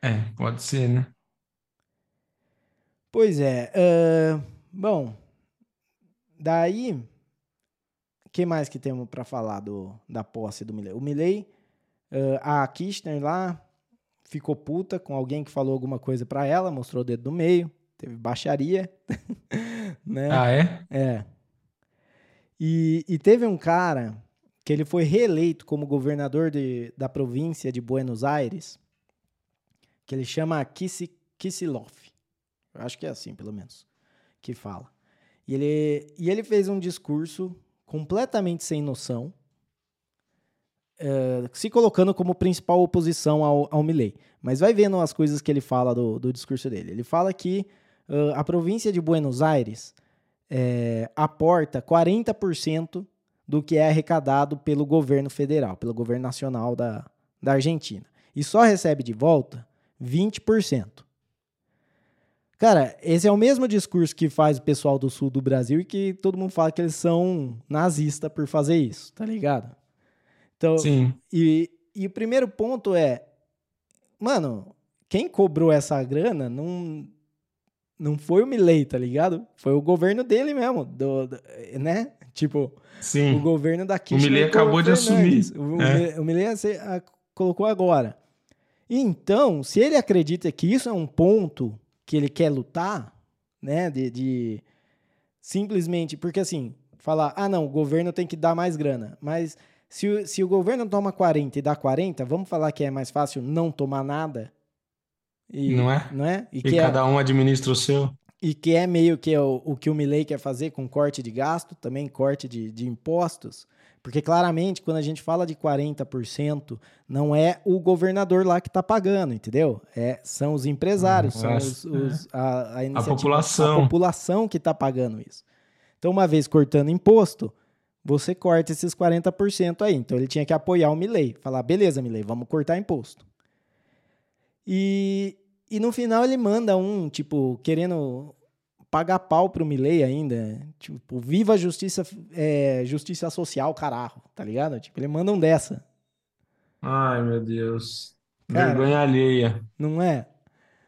É, pode ser, né? Pois é. Uh, bom, daí, que mais que temos para falar do, da posse do Milley? O Milley, uh, a Kirchner lá, ficou puta com alguém que falou alguma coisa para ela, mostrou o dedo do meio, teve baixaria. né? Ah, é? É. E, e teve um cara que ele foi reeleito como governador de, da província de Buenos Aires, que ele chama Kisilov. Eu acho que é assim, pelo menos, que fala. E ele, e ele fez um discurso completamente sem noção, uh, se colocando como principal oposição ao, ao Milley. Mas vai vendo as coisas que ele fala do, do discurso dele. Ele fala que uh, a província de Buenos Aires é, aporta 40% do que é arrecadado pelo governo federal, pelo governo nacional da, da Argentina. E só recebe de volta 20%. Cara, esse é o mesmo discurso que faz o pessoal do sul do Brasil e que todo mundo fala que eles são nazistas por fazer isso, tá ligado? Então, Sim. E, e o primeiro ponto é, mano, quem cobrou essa grana não, não foi o Milley, tá ligado? Foi o governo dele mesmo, do, do né? Tipo, Sim. o governo da Kirchner. O Milley acabou de assumir. O, é. o Milley colocou agora. Então, se ele acredita que isso é um ponto que ele quer lutar, né? De, de simplesmente, porque assim, falar, ah, não, o governo tem que dar mais grana, mas se, o, se o governo toma 40 e dá 40, vamos falar que é mais fácil não tomar nada? E, não é? Não é? E, e é cada é, um administra o seu. E que é meio que o, o que o Milley quer fazer com corte de gasto, também corte de, de impostos. Porque claramente, quando a gente fala de 40%, não é o governador lá que está pagando, entendeu? É, são os empresários, são os, os, a, a, a, população. a população que está pagando isso. Então, uma vez cortando imposto, você corta esses 40% aí. Então, ele tinha que apoiar o Milley. Falar, beleza, Milley, vamos cortar imposto. E, e no final ele manda um, tipo, querendo pagar pau pro Milley ainda. Tipo, viva a justiça, é, justiça social, caralho, tá ligado? Tipo, ele manda um dessa. Ai, meu Deus. Cara, Vergonha alheia. Não é?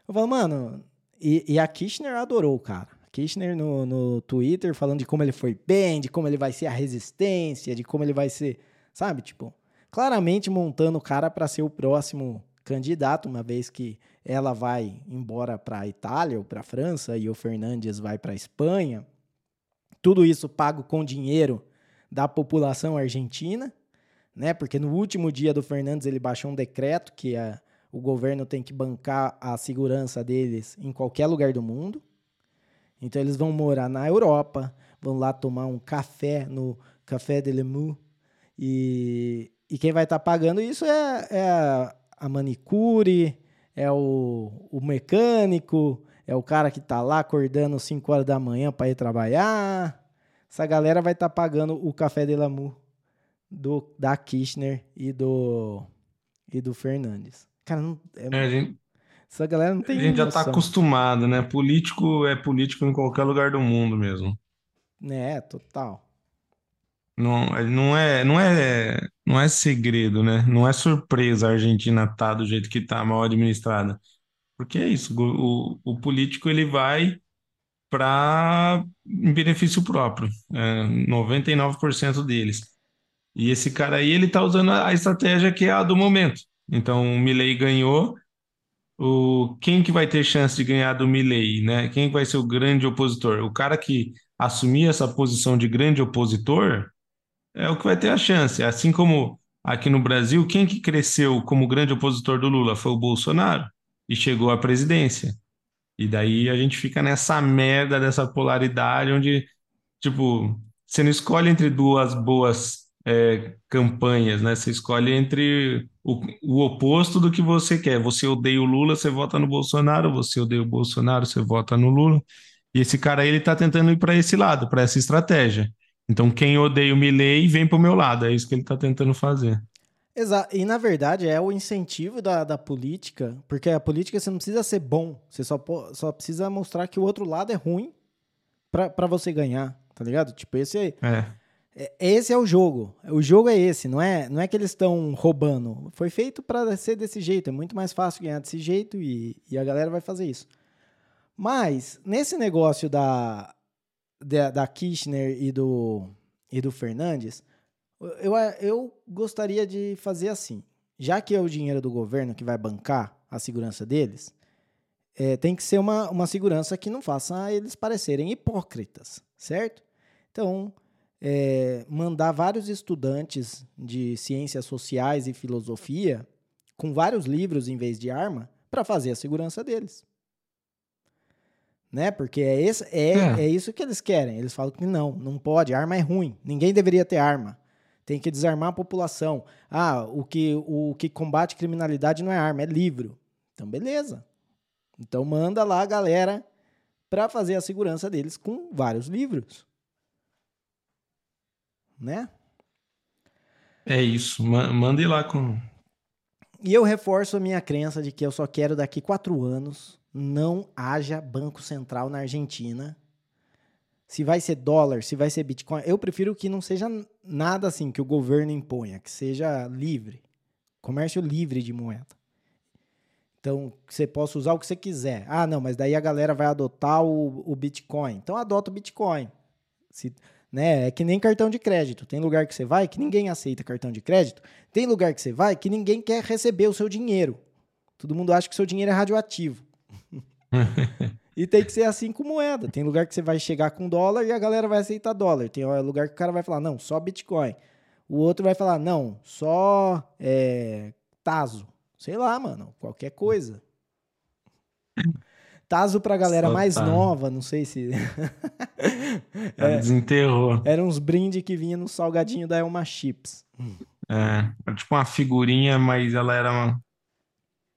Eu falo, mano, e, e a Kirchner adorou cara. Kirchner no, no Twitter falando de como ele foi bem, de como ele vai ser a resistência, de como ele vai ser, sabe? Tipo, claramente montando o cara para ser o próximo candidato, uma vez que ela vai embora para a Itália ou para a França e o Fernandes vai para a Espanha. Tudo isso pago com dinheiro da população argentina, né? Porque no último dia do Fernandes ele baixou um decreto que a, o governo tem que bancar a segurança deles em qualquer lugar do mundo. Então eles vão morar na Europa, vão lá tomar um café no Café de Lemu e, e quem vai estar tá pagando isso é, é a, a manicure, é o, o mecânico, é o cara que tá lá acordando 5 horas da manhã para ir trabalhar. Essa galera vai estar tá pagando o café de Lamu do da Kirchner e do e do Fernandes. Cara, não, é, é, gente, essa galera não tem A gente já tá acostumado, né? Político é político em qualquer lugar do mundo mesmo. É, total. Não, não é, não é, não é segredo, né? Não é surpresa a Argentina tá do jeito que tá, mal administrada. Porque é isso, o, o político ele vai para benefício próprio, é, 99% deles. E esse cara aí, ele tá usando a estratégia que é a do momento. Então, o Milley ganhou, o, quem que vai ter chance de ganhar do Milley, né? Quem vai ser o grande opositor? O cara que assumir essa posição de grande opositor, é o que vai ter a chance. Assim como aqui no Brasil, quem que cresceu como grande opositor do Lula foi o Bolsonaro e chegou à presidência. E daí a gente fica nessa merda dessa polaridade onde, tipo, você não escolhe entre duas boas é, campanhas, né? Você escolhe entre o, o, oposto do que você quer. Você odeia o Lula, você vota no Bolsonaro. Você odeia o Bolsonaro, você vota no Lula. E esse cara aí, ele tá tentando ir para esse lado, para essa estratégia. Então quem odeia o Milley vem pro meu lado, é isso que ele tá tentando fazer. Exato. E na verdade é o incentivo da, da política, porque a política você não precisa ser bom, você só, só precisa mostrar que o outro lado é ruim para você ganhar, tá ligado? Tipo, esse é, é. Esse é o jogo. O jogo é esse, não é, não é que eles estão roubando. Foi feito para ser desse jeito. É muito mais fácil ganhar desse jeito e, e a galera vai fazer isso. Mas, nesse negócio da, da, da Kirchner e do, e do Fernandes, eu, eu gostaria de fazer assim. Já que é o dinheiro do governo que vai bancar a segurança deles, é, tem que ser uma, uma segurança que não faça eles parecerem hipócritas, certo? Então, é, mandar vários estudantes de ciências sociais e filosofia com vários livros em vez de arma para fazer a segurança deles. Né? Porque é, esse, é, é. é isso que eles querem. Eles falam que não, não pode, arma é ruim, ninguém deveria ter arma. Tem que desarmar a população. Ah, o que, o que combate criminalidade não é arma, é livro. Então, beleza. Então, manda lá a galera para fazer a segurança deles com vários livros né? É isso, manda ir lá com. E eu reforço a minha crença de que eu só quero daqui quatro anos não haja Banco Central na Argentina. Se vai ser dólar, se vai ser Bitcoin, eu prefiro que não seja nada assim que o governo imponha, que seja livre. Comércio livre de moeda. Então, você possa usar o que você quiser. Ah, não, mas daí a galera vai adotar o, o Bitcoin. Então, adota o Bitcoin. Se, né? É que nem cartão de crédito. Tem lugar que você vai que ninguém aceita cartão de crédito. Tem lugar que você vai que ninguém quer receber o seu dinheiro. Todo mundo acha que seu dinheiro é radioativo. E tem que ser assim com moeda. Tem lugar que você vai chegar com dólar e a galera vai aceitar dólar. Tem lugar que o cara vai falar, não, só Bitcoin. O outro vai falar, não, só é, Taso. Sei lá, mano, qualquer coisa. Taso pra galera Só mais tá. nova, não sei se. é, desenterrou. Eram uns brindes que vinha no salgadinho da Elma Chips. É, era tipo uma figurinha, mas ela era uma...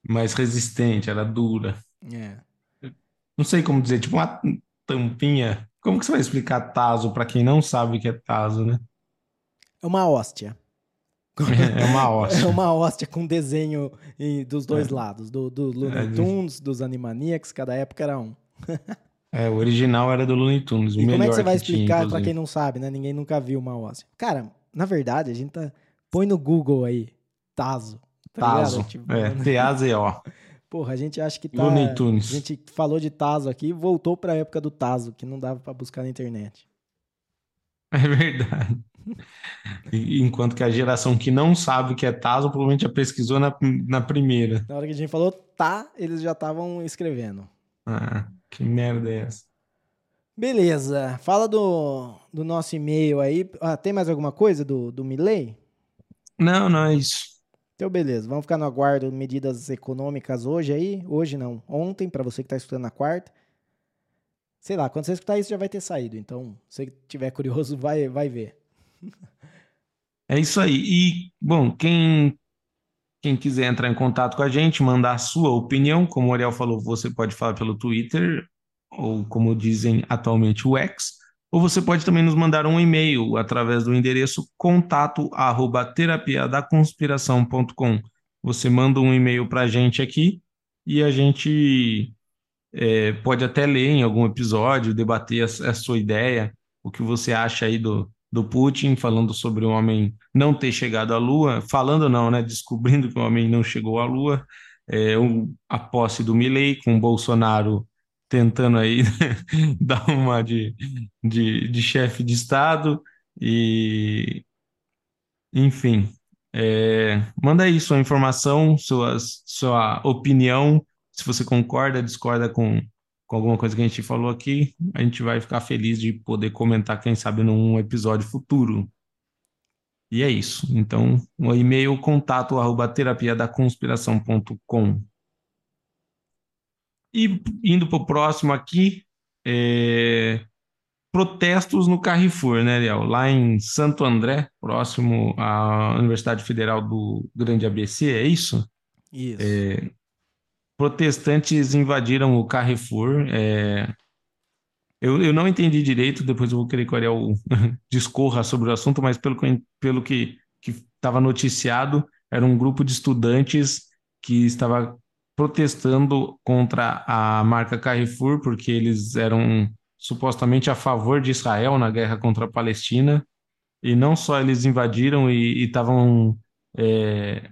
mais resistente, era dura. É. Não sei como dizer, tipo uma tampinha. Como que você vai explicar Taso para quem não sabe o que é Taso, né? É uma hóstia. É uma hóstia. É uma hóstia com desenho dos dois é. lados, do, do Looney é, Tunes, dos Animaniacs, cada época era um. é, o original era do Looney Tunes, e como é que você vai explicar para quem não sabe, né? Ninguém nunca viu uma hóstia. Cara, na verdade, a gente tá... Põe no Google aí, Tazo. Tá Tazo, tipo, é, T-A-Z-O. Porra, a gente acha que tá... Looney Tunes. A gente falou de Tazo aqui e voltou pra época do Tazo, que não dava para buscar na internet. É verdade. Enquanto que a geração que não sabe o que é Tazo provavelmente já pesquisou na, na primeira. Na hora que a gente falou tá, eles já estavam escrevendo. Ah, que merda é essa? Beleza. Fala do, do nosso e-mail aí. Ah, tem mais alguma coisa do, do Milley? Não, não é isso. Então, beleza. Vamos ficar no aguardo medidas econômicas hoje aí. Hoje não, ontem, para você que está estudando na quarta. Sei lá, quando você escutar isso já vai ter saído. Então, se você tiver curioso, vai, vai ver. É isso aí. E, bom, quem, quem quiser entrar em contato com a gente, mandar a sua opinião, como o Ariel falou, você pode falar pelo Twitter, ou como dizem atualmente o X, ou você pode também nos mandar um e-mail através do endereço contato arroba terapiadaconspiração.com. Você manda um e-mail para a gente aqui e a gente é, pode até ler em algum episódio, debater a, a sua ideia, o que você acha aí do, do Putin, falando sobre o homem não ter chegado à Lua, falando não, né, descobrindo que o homem não chegou à Lua, é, um, a posse do Milley com Bolsonaro tentando aí dar uma de, de, de chefe de Estado e enfim, é, manda aí sua informação, suas, sua opinião, se você concorda, discorda com com alguma coisa que a gente falou aqui, a gente vai ficar feliz de poder comentar, quem sabe, num episódio futuro. E é isso. Então, o e-mail contato arroba terapia da conspiração.com. E indo para o próximo aqui, é... protestos no Carrefour, né, Léo? Lá em Santo André, próximo à Universidade Federal do Grande ABC, é isso? Isso. É protestantes invadiram o Carrefour. É... eu, eu não entendi direito, depois eu vou querer que o Ariel discorra sobre o assunto, mas pelo que pelo que estava noticiado, era um grupo de estudantes que estava protestando contra a marca Carrefour, porque eles eram supostamente a favor de Israel na guerra contra a Palestina. E não só eles invadiram e estavam, é,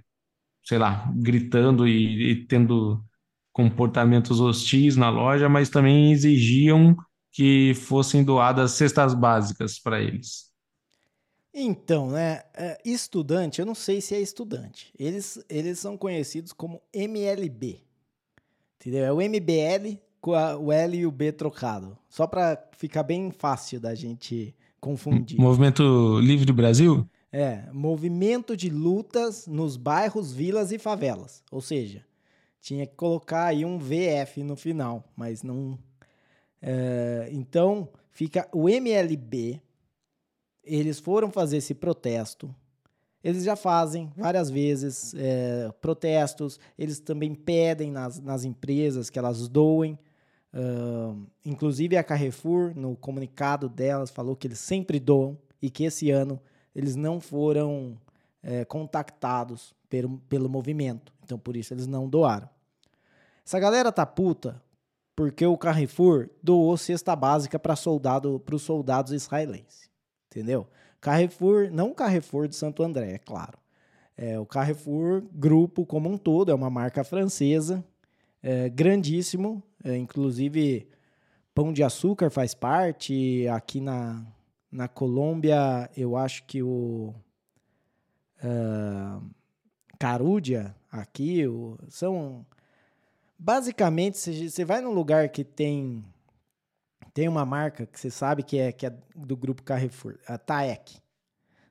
sei lá, gritando e, e tendo comportamentos hostis na loja, mas também exigiam que fossem doadas cestas básicas para eles. Então, né, é, estudante, eu não sei se é estudante. Eles, eles são conhecidos como MLB. Entendeu? É o MBL com a, o L e o B trocado. Só para ficar bem fácil da gente confundir. Movimento Livre Brasil? É, movimento de lutas nos bairros, vilas e favelas. Ou seja, tinha que colocar aí um VF no final, mas não. É, então, fica o MLB. Eles foram fazer esse protesto. Eles já fazem várias vezes é, protestos. Eles também pedem nas, nas empresas que elas doem. Uh, inclusive a Carrefour, no comunicado delas, falou que eles sempre doam e que esse ano eles não foram é, contactados pelo, pelo movimento. Então, por isso, eles não doaram. Essa galera tá puta porque o Carrefour doou cesta básica para soldado, os soldados israelenses. Entendeu? Carrefour, não Carrefour de Santo André, é claro. É, o Carrefour, grupo como um todo, é uma marca francesa, é, grandíssimo. É, inclusive, Pão de Açúcar faz parte. Aqui na, na Colômbia, eu acho que o uh, Carúdia, aqui, o, são. Basicamente, você vai num lugar que tem tem uma marca que você sabe que é, que é do grupo Carrefour, a Taek.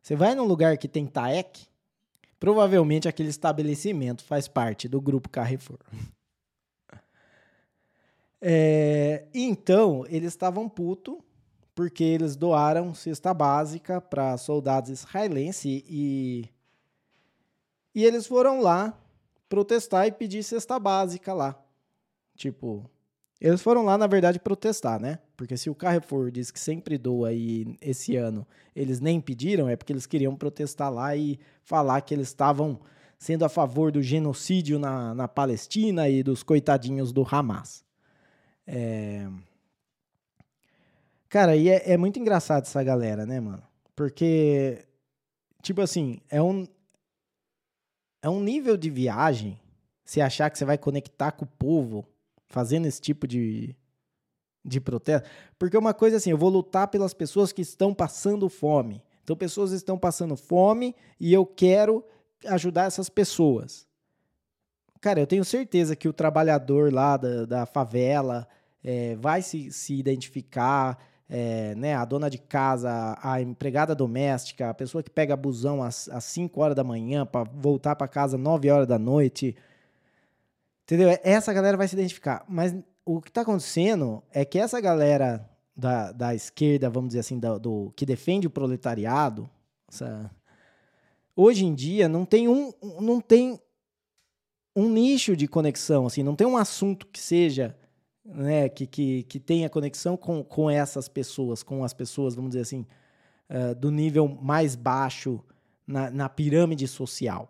Você vai num lugar que tem Taek, provavelmente aquele estabelecimento faz parte do grupo Carrefour. É, então, eles estavam puto porque eles doaram cesta básica para soldados israelenses e, e eles foram lá protestar e pedir cesta básica lá. Tipo, eles foram lá, na verdade, protestar, né? Porque se o Carrefour diz que sempre doa e esse ano eles nem pediram, é porque eles queriam protestar lá e falar que eles estavam sendo a favor do genocídio na, na Palestina e dos coitadinhos do Hamas. É... Cara, e é, é muito engraçado essa galera, né, mano? Porque, tipo assim, é um, é um nível de viagem se achar que você vai conectar com o povo fazendo esse tipo de, de protesto. Porque uma coisa assim, eu vou lutar pelas pessoas que estão passando fome. Então, pessoas estão passando fome e eu quero ajudar essas pessoas. Cara, eu tenho certeza que o trabalhador lá da, da favela, é, vai se, se identificar, é, né, a dona de casa, a empregada doméstica, a pessoa que pega busão às, às 5 horas da manhã para voltar para casa às 9 horas da noite. Entendeu? Essa galera vai se identificar. Mas o que está acontecendo é que essa galera da, da esquerda, vamos dizer assim, do, que defende o proletariado, essa, hoje em dia não tem um, não tem um nicho de conexão, assim, não tem um assunto que seja né, que, que, que tenha conexão com, com essas pessoas, com as pessoas, vamos dizer assim, uh, do nível mais baixo na, na pirâmide social,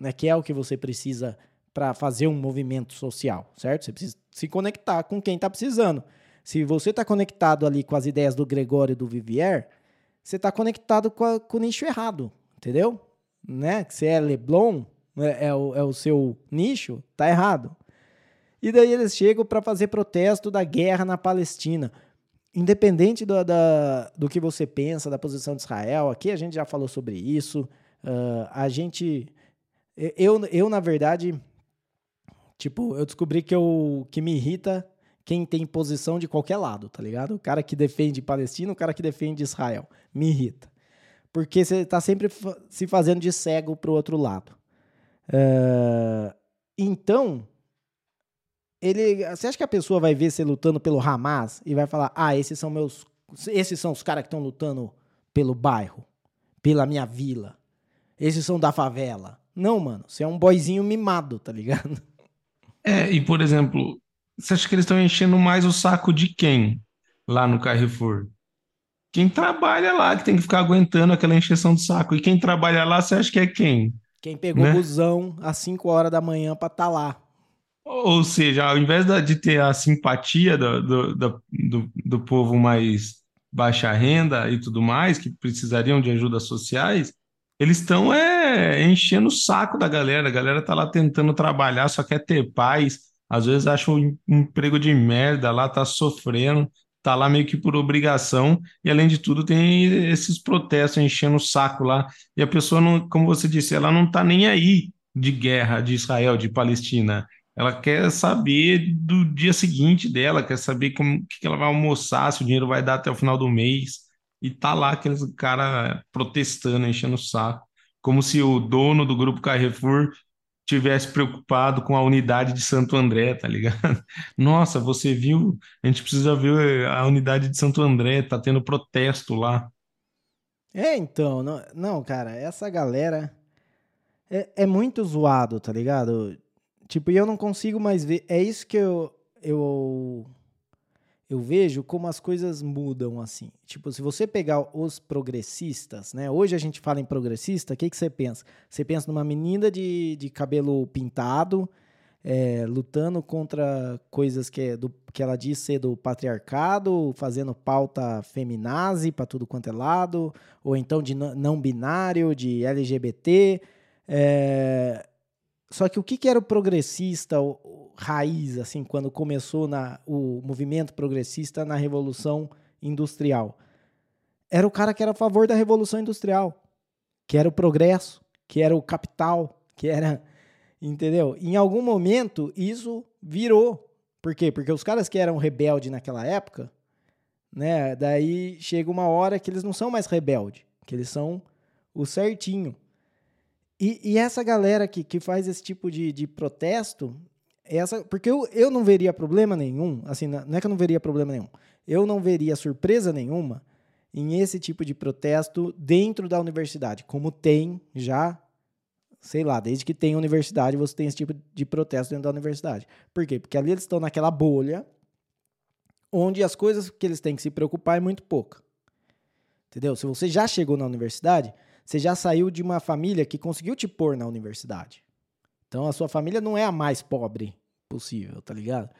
né, que é o que você precisa para fazer um movimento social, certo? Você precisa se conectar com quem está precisando. Se você está conectado ali com as ideias do Gregório e do Vivier, você está conectado com, a, com, o nicho errado, entendeu? Né? Se é Leblon, é, é, o, é o seu nicho, tá errado. E daí eles chegam para fazer protesto da guerra na Palestina. Independente do, da, do que você pensa da posição de Israel, aqui a gente já falou sobre isso. Uh, a gente. Eu, eu, na verdade, tipo, eu descobri que, eu, que me irrita quem tem posição de qualquer lado, tá ligado? O cara que defende Palestina, o cara que defende Israel. Me irrita. Porque você está sempre se fazendo de cego pro outro lado. Uh, então, ele, você acha que a pessoa vai ver você lutando pelo Hamas e vai falar: "Ah, esses são meus, esses são os caras que estão lutando pelo bairro, pela minha vila. Esses são da favela". Não, mano, você é um boizinho mimado, tá ligado? É, e por exemplo, você acha que eles estão enchendo mais o saco de quem? lá no Carrefour? Quem trabalha lá, que tem que ficar aguentando aquela encheção de saco. E quem trabalha lá, você acha que é quem? Quem pegou né? o busão às 5 horas da manhã para estar tá lá. Ou seja, ao invés de ter a simpatia do, do, do, do, povo mais baixa renda e tudo mais, que precisariam de ajudas sociais, eles estão é, enchendo o saco da galera. A galera tá lá tentando trabalhar, só quer ter paz. Às vezes acha um emprego de merda lá, tá sofrendo, tá lá meio que por obrigação. E além de tudo, tem esses protestos enchendo o saco lá. E a pessoa, não, como você disse, ela não tá nem aí de guerra de Israel, de Palestina ela quer saber do dia seguinte dela, quer saber como que ela vai almoçar, se o dinheiro vai dar até o final do mês. E tá lá aqueles cara protestando, enchendo o saco, como se o dono do grupo Carrefour tivesse preocupado com a unidade de Santo André, tá ligado? Nossa, você viu? A gente precisa ver a unidade de Santo André, tá tendo protesto lá. É, então, não, não cara, essa galera é, é muito zoado, tá ligado? Tipo, e eu não consigo mais ver. É isso que eu, eu, eu vejo como as coisas mudam, assim. Tipo, se você pegar os progressistas, né? Hoje a gente fala em progressista, o que, que você pensa? Você pensa numa menina de, de cabelo pintado, é, lutando contra coisas que, é do, que ela diz ser do patriarcado, fazendo pauta feminazi para tudo quanto é lado, ou então de não binário, de LGBT. É, só que o que, que era o progressista o, o, raiz, assim, quando começou na, o movimento progressista na Revolução Industrial? Era o cara que era a favor da Revolução Industrial, que era o progresso, que era o capital, que era. Entendeu? Em algum momento isso virou. Por quê? Porque os caras que eram rebeldes naquela época, né? Daí chega uma hora que eles não são mais rebeldes, que eles são o certinho. E, e, essa galera que, que faz esse tipo de, de protesto, essa, porque eu, eu não veria problema nenhum, assim, não é que eu não veria problema nenhum, eu não veria surpresa nenhuma em esse tipo de protesto dentro da universidade, como tem já, sei lá, desde que tem universidade você tem esse tipo de protesto dentro da universidade. Por quê? Porque ali eles estão naquela bolha onde as coisas que eles têm que se preocupar é muito pouca. Entendeu? Se você já chegou na universidade, você já saiu de uma família que conseguiu te pôr na universidade. Então a sua família não é a mais pobre possível, tá ligado?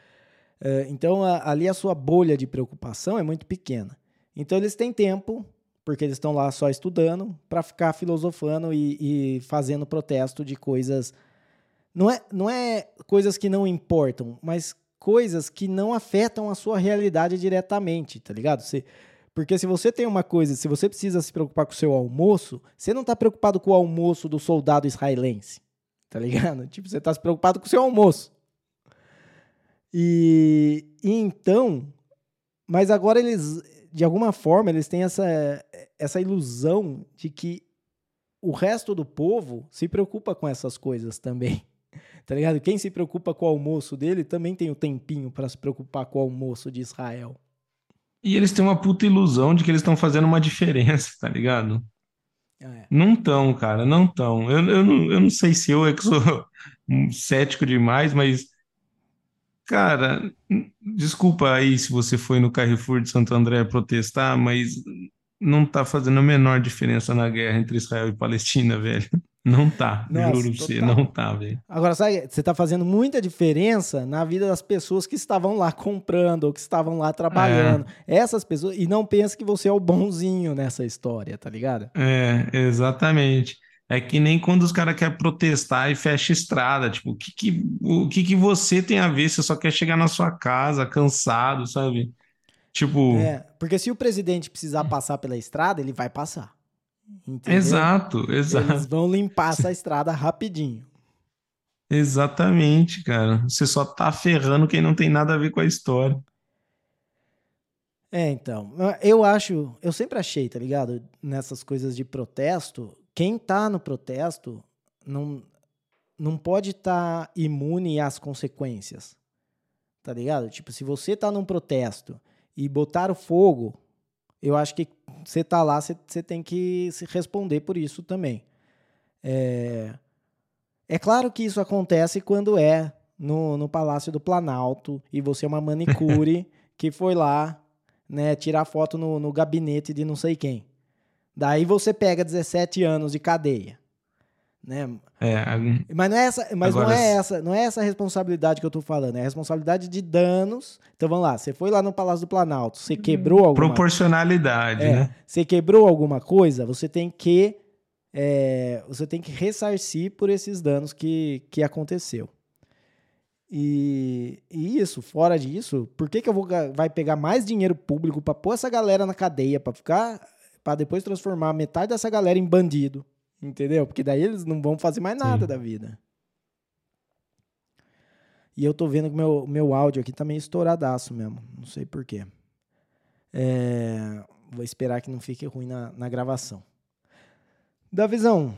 É, então ali a sua bolha de preocupação é muito pequena. Então eles têm tempo, porque eles estão lá só estudando, para ficar filosofando e, e fazendo protesto de coisas. Não é, não é coisas que não importam, mas coisas que não afetam a sua realidade diretamente, tá ligado? Você, porque se você tem uma coisa, se você precisa se preocupar com o seu almoço, você não está preocupado com o almoço do soldado israelense. Tá ligado? Tipo, você está se preocupado com o seu almoço. E, e, então, mas agora eles, de alguma forma, eles têm essa, essa ilusão de que o resto do povo se preocupa com essas coisas também. Tá ligado? Quem se preocupa com o almoço dele também tem o tempinho para se preocupar com o almoço de Israel. E eles têm uma puta ilusão de que eles estão fazendo uma diferença, tá ligado? Ah, é. Não tão, cara, não tão. Eu, eu, não, eu não sei se eu é que sou cético demais, mas, cara, desculpa aí se você foi no Carrefour de Santo André protestar, mas não tá fazendo a menor diferença na guerra entre Israel e Palestina, velho. Não tá, Nossa, juro pra você, não tá, velho. Agora, sabe, você tá fazendo muita diferença na vida das pessoas que estavam lá comprando ou que estavam lá trabalhando. É. Essas pessoas, e não pensa que você é o bonzinho nessa história, tá ligado? É, exatamente. É que nem quando os caras querem protestar e fecha estrada. Tipo, o que que, o que que você tem a ver? Você só quer chegar na sua casa cansado, sabe? Tipo. É, porque se o presidente precisar passar pela estrada, ele vai passar. Entendeu? Exato, exato. Eles vão limpar essa estrada rapidinho. Exatamente, cara. Você só tá ferrando quem não tem nada a ver com a história. É, então. Eu acho, eu sempre achei, tá ligado? Nessas coisas de protesto, quem tá no protesto não, não pode estar tá imune às consequências. Tá ligado? Tipo, se você tá num protesto e botar o fogo eu acho que você tá lá, você, você tem que se responder por isso também. É, é claro que isso acontece quando é no, no Palácio do Planalto e você é uma manicure que foi lá, né, tirar foto no, no gabinete de não sei quem. Daí você pega 17 anos de cadeia. Né? É, mas não é essa, mas não é essa, não é essa responsabilidade que eu tô falando, é a responsabilidade de danos. Então vamos lá, você foi lá no Palácio do Planalto, você quebrou alguma proporcionalidade, é, né? Você quebrou alguma coisa, você tem que é, você tem que ressarcir por esses danos que, que aconteceu. E, e, isso, fora disso, por que, que eu vou vai pegar mais dinheiro público para pôr essa galera na cadeia, para ficar para depois transformar metade dessa galera em bandido, entendeu? Porque daí eles não vão fazer mais nada Sim. da vida. E eu tô vendo que meu meu áudio aqui tá meio estouradaço mesmo, não sei por quê. É, vou esperar que não fique ruim na, na gravação. Davizão,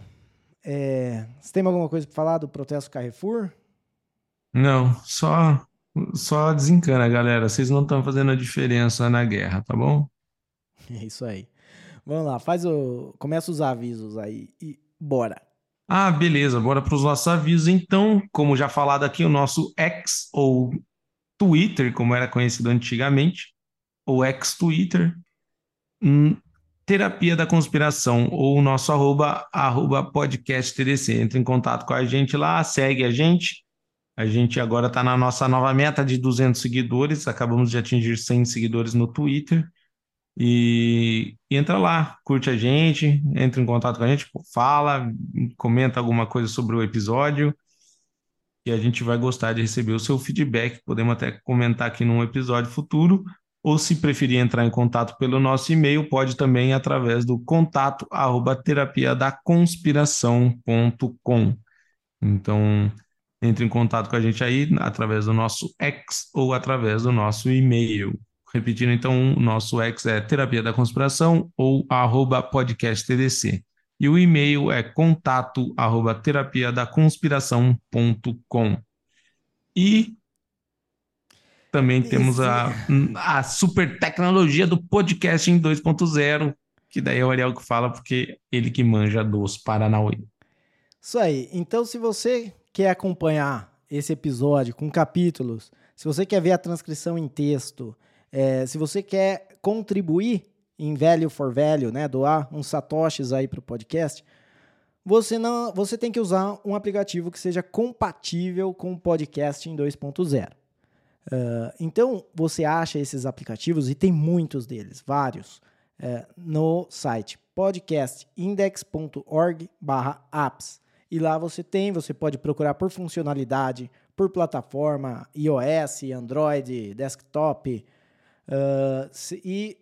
é, você tem alguma coisa para falar do protesto Carrefour? Não, só só desencana, galera. Vocês não estão fazendo a diferença na guerra, tá bom? É isso aí. Vamos lá, faz o. Começa os avisos aí e bora. Ah, beleza, bora para os nossos avisos. Então, como já falado aqui, o nosso X ou Twitter, como era conhecido antigamente, ou ex-Twitter, hum, Terapia da Conspiração, ou o nosso arroba, arroba podcast TDC. Entre em contato com a gente lá, segue a gente. A gente agora está na nossa nova meta de 200 seguidores, acabamos de atingir 100 seguidores no Twitter. E, e, entra lá, curte a gente, entra em contato com a gente, fala, comenta alguma coisa sobre o episódio. E a gente vai gostar de receber o seu feedback. Podemos até comentar aqui num episódio futuro ou se preferir entrar em contato pelo nosso e-mail, pode também através do contato arroba terapia da conspiração.com. Então, entre em contato com a gente aí através do nosso ex ou através do nosso e-mail. Repetindo, então, o nosso ex é terapia da conspiração ou arroba podcast TDC. E o e-mail é contato arroba terapia da conspiração.com. E também temos a, a super tecnologia do podcast em 2.0, que daí é o Ariel que fala, porque ele que manja dos Paranauê. Isso aí. Então, se você quer acompanhar esse episódio com capítulos, se você quer ver a transcrição em texto, é, se você quer contribuir em Value for Value, né, doar uns satoshis aí para o podcast, você não, você tem que usar um aplicativo que seja compatível com o podcast em 2.0. Uh, então, você acha esses aplicativos, e tem muitos deles, vários, uh, no site podcastindex.org/apps. E lá você tem, você pode procurar por funcionalidade, por plataforma, iOS, Android, desktop. Uh, e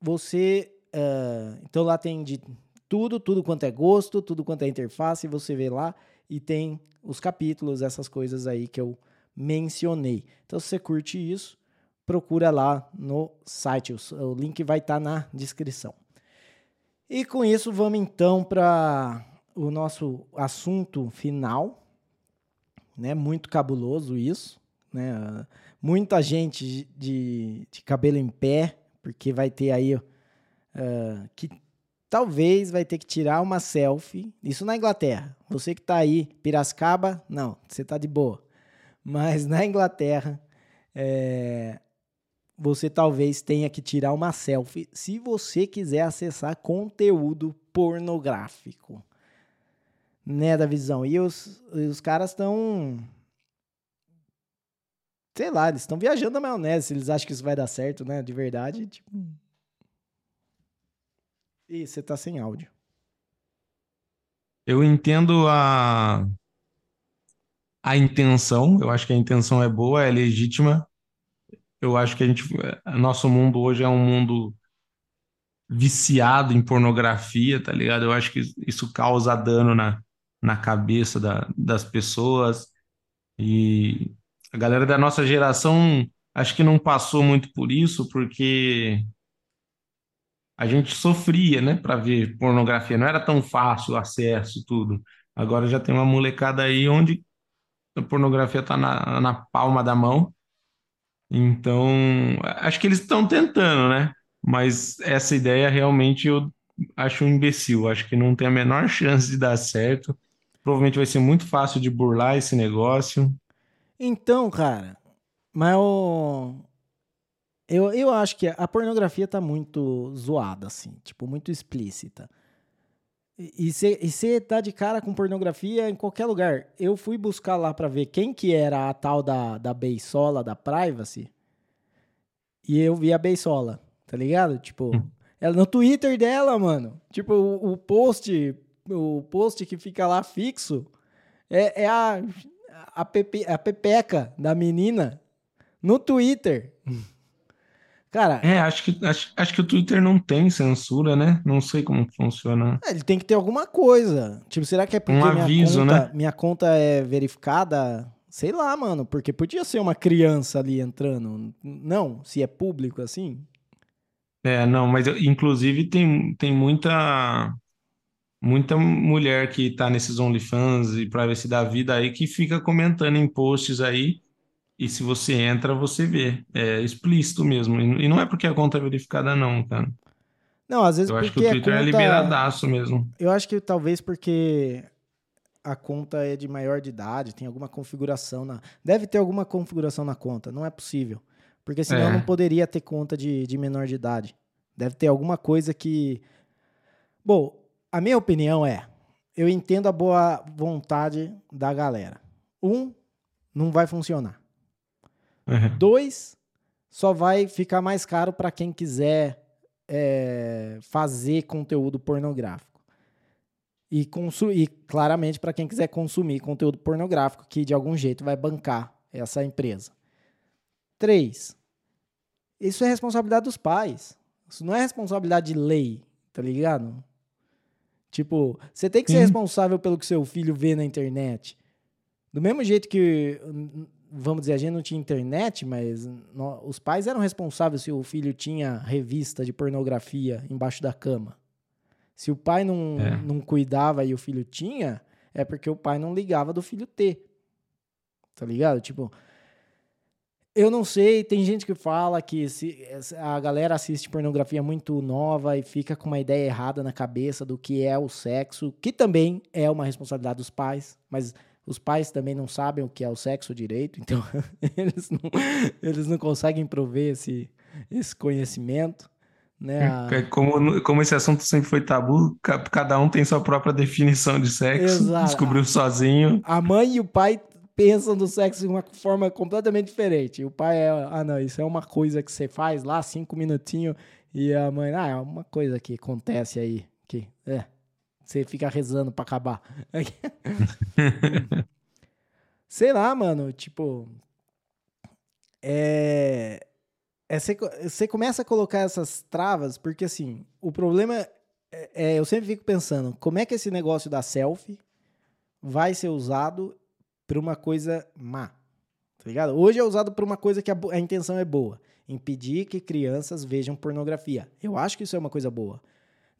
você. Uh, então lá tem de tudo, tudo quanto é gosto, tudo quanto é interface, você vê lá e tem os capítulos, essas coisas aí que eu mencionei. Então, se você curte isso, procura lá no site. O link vai estar tá na descrição. E com isso, vamos então para o nosso assunto final. Né? Muito cabuloso isso. Né? Muita gente de, de cabelo em pé, porque vai ter aí uh, que talvez vai ter que tirar uma selfie. Isso na Inglaterra. Você que está aí, Piracicaba, não, você está de boa. Mas na Inglaterra, é, você talvez tenha que tirar uma selfie se você quiser acessar conteúdo pornográfico. Né, da visão. E os, os caras estão. Sei lá, eles estão viajando na maionese. Se eles acham que isso vai dar certo, né? De verdade, tipo. Ih, você tá sem áudio. Eu entendo a a intenção, eu acho que a intenção é boa, é legítima. Eu acho que a gente, nosso mundo hoje é um mundo viciado em pornografia, tá ligado? Eu acho que isso causa dano na, na cabeça da, das pessoas. E a galera da nossa geração acho que não passou muito por isso, porque a gente sofria, né, para ver pornografia. Não era tão fácil o acesso, tudo. Agora já tem uma molecada aí onde a pornografia está na, na palma da mão. Então, acho que eles estão tentando, né? Mas essa ideia realmente eu acho um imbecil. Acho que não tem a menor chance de dar certo. Provavelmente vai ser muito fácil de burlar esse negócio. Então, cara, mas o... Eu, eu acho que a pornografia tá muito zoada, assim, tipo, muito explícita. E você tá de cara com pornografia em qualquer lugar. Eu fui buscar lá para ver quem que era a tal da, da beisola da privacy. E eu vi a beisola, tá ligado? Tipo, hum. ela no Twitter dela, mano. Tipo, o, o, post, o post que fica lá fixo é, é a, a, pepe, a pepeca da menina no Twitter. Cara. É, acho que, acho, acho que o Twitter não tem censura, né? Não sei como funciona. É, ele tem que ter alguma coisa. Tipo, será que é porque um aviso, minha, conta, né? minha conta é verificada? Sei lá, mano. Porque podia ser uma criança ali entrando. Não, se é público assim. É, não, mas inclusive tem, tem muita muita mulher que tá nesses OnlyFans e Privacy da vida aí que fica comentando em posts aí e se você entra, você vê. É explícito mesmo. E não é porque a conta é verificada, não, cara. Não, às vezes Eu acho que o Twitter é conta... é liberadaço mesmo. Eu acho que talvez porque a conta é de maior de idade, tem alguma configuração na. Deve ter alguma configuração na conta, não é possível. Porque senão é. não poderia ter conta de, de menor de idade. Deve ter alguma coisa que. Bom, a minha opinião é: eu entendo a boa vontade da galera. Um, não vai funcionar. Uhum. Dois, só vai ficar mais caro para quem quiser é, fazer conteúdo pornográfico. E, e claramente para quem quiser consumir conteúdo pornográfico, que de algum jeito vai bancar essa empresa. Três, isso é responsabilidade dos pais. Isso não é responsabilidade de lei, tá ligado? Tipo, você tem que ser responsável pelo que seu filho vê na internet. Do mesmo jeito que vamos dizer, a gente não tinha internet, mas no, os pais eram responsáveis se o filho tinha revista de pornografia embaixo da cama. Se o pai não, é. não cuidava e o filho tinha, é porque o pai não ligava do filho ter. Tá ligado? Tipo, eu não sei, tem gente que fala que se, a galera assiste pornografia muito nova e fica com uma ideia errada na cabeça do que é o sexo, que também é uma responsabilidade dos pais, mas os pais também não sabem o que é o sexo direito, então eles não, eles não conseguem prover esse, esse conhecimento. Né? A... É, como, como esse assunto sempre foi tabu, cada um tem sua própria definição de sexo, Exato. descobriu sozinho. A mãe e o pai pensam do sexo de uma forma completamente diferente. O pai é, ah, não, isso é uma coisa que você faz lá, cinco minutinhos, e a mãe, ah, é uma coisa que acontece aí, que, é, você fica rezando pra acabar. Sei lá, mano, tipo. É. Você é, começa a colocar essas travas, porque assim, o problema é, é, eu sempre fico pensando, como é que esse negócio da selfie vai ser usado para uma coisa má? Tá ligado? Hoje é usado para uma coisa que a, a intenção é boa. Impedir que crianças vejam pornografia. Eu acho que isso é uma coisa boa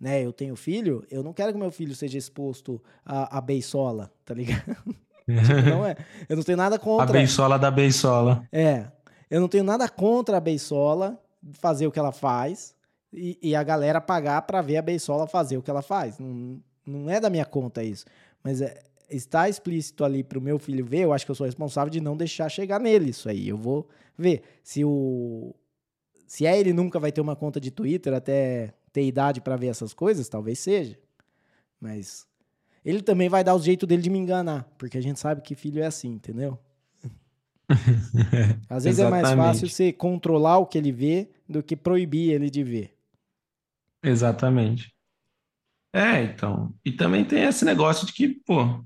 né? Eu tenho filho, eu não quero que meu filho seja exposto a, a beisola, tá ligado? tipo, não é. Eu não tenho nada contra. A beisola da beisola. É. Eu não tenho nada contra a beisola fazer o que ela faz e, e a galera pagar para ver a beisola fazer o que ela faz. Não, não é da minha conta isso. Mas é, está explícito ali para o meu filho ver, eu acho que eu sou responsável de não deixar chegar nele isso aí. Eu vou ver. Se o. Se é ele nunca vai ter uma conta de Twitter até ter idade para ver essas coisas, talvez seja. Mas ele também vai dar o jeito dele de me enganar, porque a gente sabe que filho é assim, entendeu? Às vezes é mais fácil você controlar o que ele vê do que proibir ele de ver. Exatamente. É, então. E também tem esse negócio de que, pô,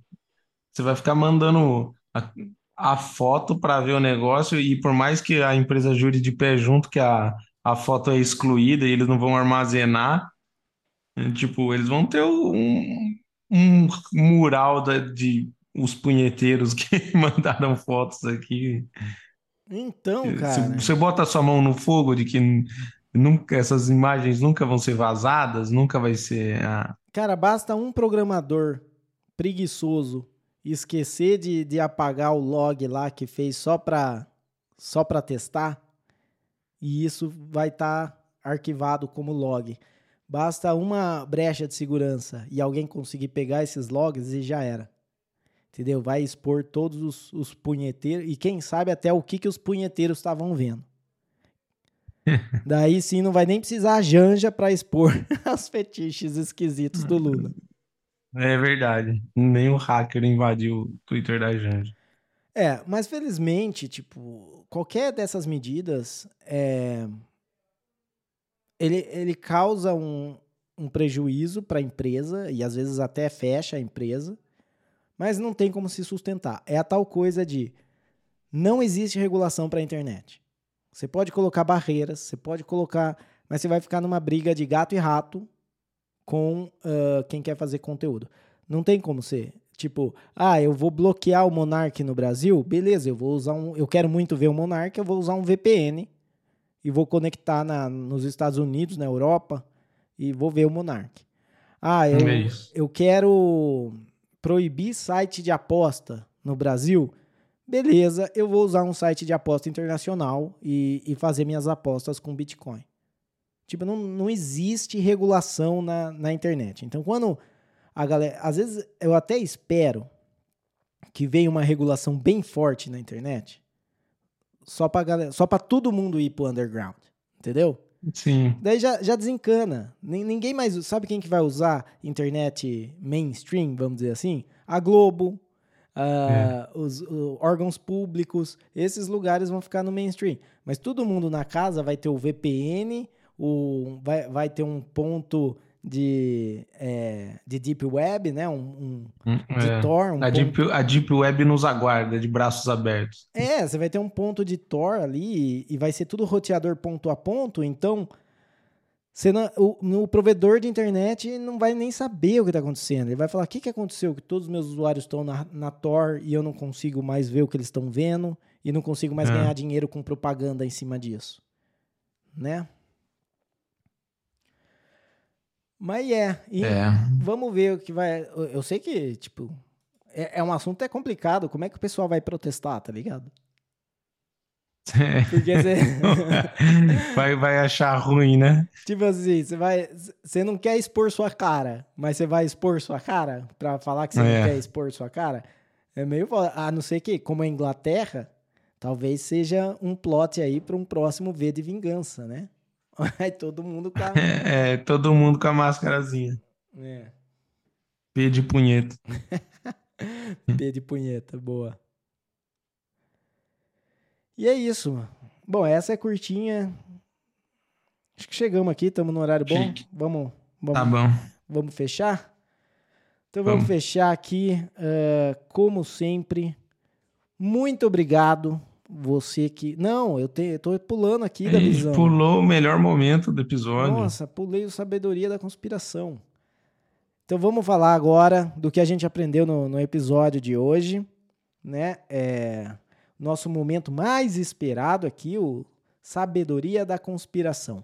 você vai ficar mandando a, a foto para ver o negócio e por mais que a empresa jure de pé junto que a, a foto é excluída e eles não vão armazenar. Né? Tipo, eles vão ter um, um mural da, de os punheteiros que mandaram fotos aqui. Então, cara. Você bota a sua mão no fogo de que nunca essas imagens nunca vão ser vazadas, nunca vai ser. A... Cara, basta um programador preguiçoso esquecer de, de apagar o log lá que fez só para só para testar e isso vai estar tá arquivado como log. Basta uma brecha de segurança e alguém conseguir pegar esses logs e já era. Entendeu? Vai expor todos os, os punheteiros e quem sabe até o que, que os punheteiros estavam vendo. Daí sim não vai nem precisar a Janja para expor os fetiches esquisitos do Lula. É verdade. Nem o hacker invadiu o Twitter da Janja. É, mas felizmente, tipo, qualquer dessas medidas é, ele, ele causa um, um prejuízo para a empresa e às vezes até fecha a empresa, mas não tem como se sustentar. É a tal coisa de não existe regulação para a internet. Você pode colocar barreiras, você pode colocar, mas você vai ficar numa briga de gato e rato com uh, quem quer fazer conteúdo. Não tem como ser. Tipo, ah, eu vou bloquear o Monark no Brasil, beleza, eu vou usar um. Eu quero muito ver o Monark, eu vou usar um VPN e vou conectar na, nos Estados Unidos, na Europa, e vou ver o Monark. Ah, eu, é eu quero proibir site de aposta no Brasil. Beleza, eu vou usar um site de aposta internacional e, e fazer minhas apostas com Bitcoin. Tipo, não, não existe regulação na, na internet. Então, quando a galera. Às vezes eu até espero que venha uma regulação bem forte na internet só pra, galera, só pra todo mundo ir pro underground. Entendeu? Sim. Daí já, já desencana. Ninguém mais. Sabe quem que vai usar internet mainstream, vamos dizer assim? A Globo, uh, é. os, os, órgãos públicos, esses lugares vão ficar no mainstream. Mas todo mundo na casa vai ter o VPN, o, vai, vai ter um ponto de, é, de Deep Web, né? Um, um hum, de é. Tor. Um a, Deep, a Deep Web nos aguarda de braços abertos. É, você vai ter um ponto de Tor ali e, e vai ser tudo roteador ponto a ponto, então você não, o, o provedor de internet não vai nem saber o que está acontecendo. Ele vai falar: o que, que aconteceu? Que todos os meus usuários estão na, na Tor e eu não consigo mais ver o que eles estão vendo e não consigo mais é. ganhar dinheiro com propaganda em cima disso. Né? Mas é, é. vamos ver o que vai. Eu sei que, tipo, é, é um assunto é complicado. Como é que o pessoal vai protestar, tá ligado? Porque você. vai, vai achar ruim, né? Tipo assim, você vai. Você não quer expor sua cara, mas você vai expor sua cara pra falar que você é. não quer expor sua cara. É meio. A não ser que, como a Inglaterra, talvez seja um plot aí para um próximo V de vingança, né? Aí todo mundo com a... É, todo mundo com a máscarazinha. É. P de punheta. P de punheta, boa. E é isso. Bom, essa é curtinha. Acho que chegamos aqui, estamos no horário bom. Vamos, vamos, tá bom. Vamos fechar? Então vamos, vamos fechar aqui, uh, como sempre. Muito obrigado você que. Não, eu, te, eu tô pulando aqui da visão. Pulou o melhor momento do episódio. Nossa, pulei o Sabedoria da Conspiração. Então vamos falar agora do que a gente aprendeu no, no episódio de hoje, né? É, nosso momento mais esperado aqui, o Sabedoria da Conspiração.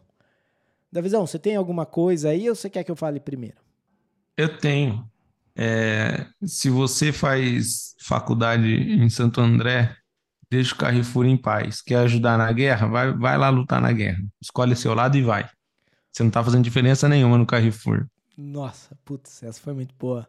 Davizão, você tem alguma coisa aí ou você quer que eu fale primeiro? Eu tenho. É, se você faz faculdade em Santo André, Deixa o Carrefour em paz. Quer ajudar na guerra? Vai, vai lá lutar na guerra. Escolhe seu lado e vai. Você não tá fazendo diferença nenhuma no Carrefour. Nossa, putz, essa foi muito boa.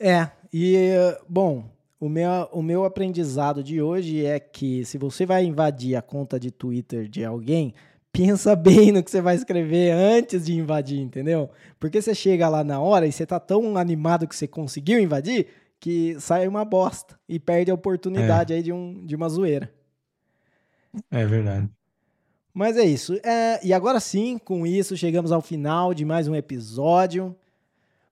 É, e, bom, o meu, o meu aprendizado de hoje é que se você vai invadir a conta de Twitter de alguém, pensa bem no que você vai escrever antes de invadir, entendeu? Porque você chega lá na hora e você tá tão animado que você conseguiu invadir que sai uma bosta e perde a oportunidade é. aí de, um, de uma zoeira. É verdade. Mas é isso. É, e agora sim, com isso, chegamos ao final de mais um episódio.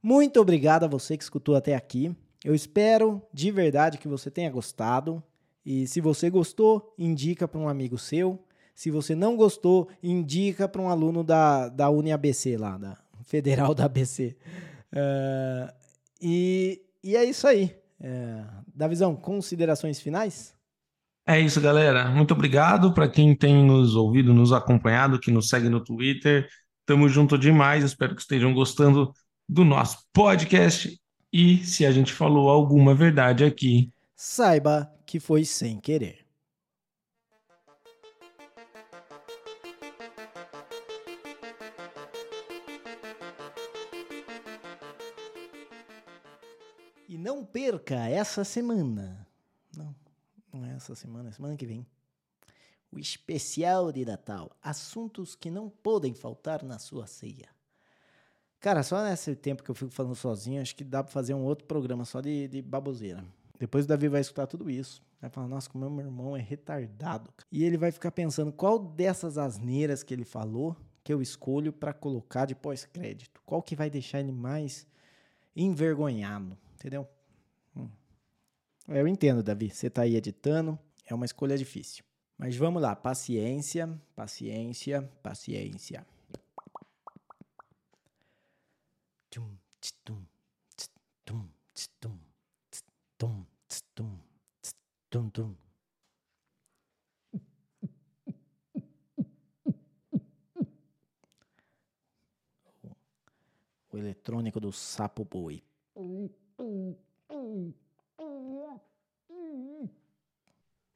Muito obrigado a você que escutou até aqui. Eu espero de verdade que você tenha gostado. E se você gostou, indica para um amigo seu. Se você não gostou, indica para um aluno da, da UniABC lá, da Federal da ABC. Uh, é, e e é isso aí. É... Davizão, considerações finais? É isso, galera. Muito obrigado para quem tem nos ouvido, nos acompanhado, que nos segue no Twitter. Tamo junto demais. Espero que estejam gostando do nosso podcast. E se a gente falou alguma verdade aqui, saiba que foi sem querer. Perca essa semana. Não, não é essa semana, é semana que vem. o especial de Natal. Assuntos que não podem faltar na sua ceia. Cara, só nesse tempo que eu fico falando sozinho, acho que dá pra fazer um outro programa só de, de baboseira. Depois o Davi vai escutar tudo isso. Vai falar, nossa, como meu irmão é retardado. E ele vai ficar pensando qual dessas asneiras que ele falou que eu escolho para colocar de pós-crédito. Qual que vai deixar ele mais envergonhado, entendeu? Hum. Eu entendo, Davi. Você tá aí editando, é uma escolha difícil. Mas vamos lá, paciência, paciência, paciência. O eletrônico do sapo boi.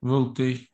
Voltei.